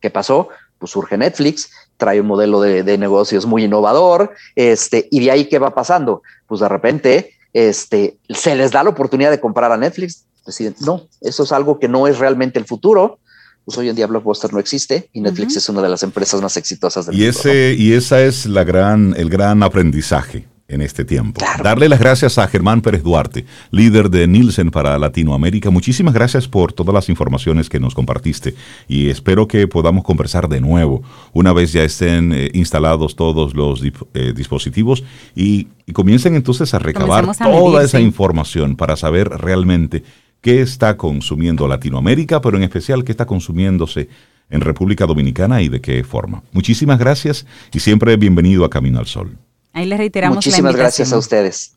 Speaker 8: ¿Qué pasó? Pues surge Netflix, trae un modelo de, de, negocios muy innovador, este, y de ahí qué va pasando? Pues de repente este, se les da la oportunidad de comprar a Netflix, deciden, no, eso es algo que no es realmente el futuro. Pues hoy en día Blockbuster no existe y Netflix es una de las empresas más exitosas del
Speaker 2: y
Speaker 8: mundo.
Speaker 2: Ese, Y esa es la gran, el gran aprendizaje en este tiempo. Darle las gracias a Germán Pérez Duarte, líder de Nielsen para Latinoamérica. Muchísimas gracias por todas las informaciones que nos compartiste y espero que podamos conversar de nuevo una vez ya estén eh, instalados todos los eh, dispositivos y, y, comiencen entonces a recabar a toda medir, esa sí. información para saber realmente qué está consumiendo Latinoamérica, pero en especial qué está consumiéndose en República Dominicana y de qué forma. Muchísimas gracias y siempre bienvenido a Camino al Sol.
Speaker 1: Ahí les reiteramos
Speaker 8: Muchísimas gracias a ustedes.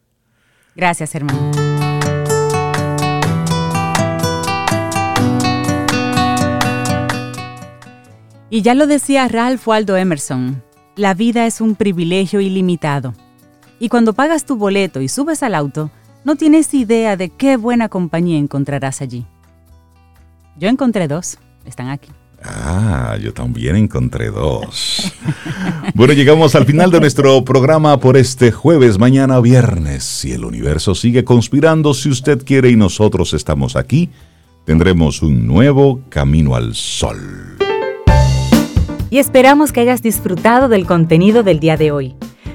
Speaker 1: Gracias, hermano. Y ya lo decía Ralph Waldo Emerson, la vida es un privilegio ilimitado. Y cuando pagas tu boleto y subes al auto, no tienes idea de qué buena compañía encontrarás allí. Yo encontré dos, están aquí.
Speaker 2: Ah, yo también encontré dos. bueno, llegamos al final de nuestro programa por este jueves, mañana viernes. Si el universo sigue conspirando, si usted quiere y nosotros estamos aquí, tendremos un nuevo camino al sol.
Speaker 1: Y esperamos que hayas disfrutado del contenido del día de hoy.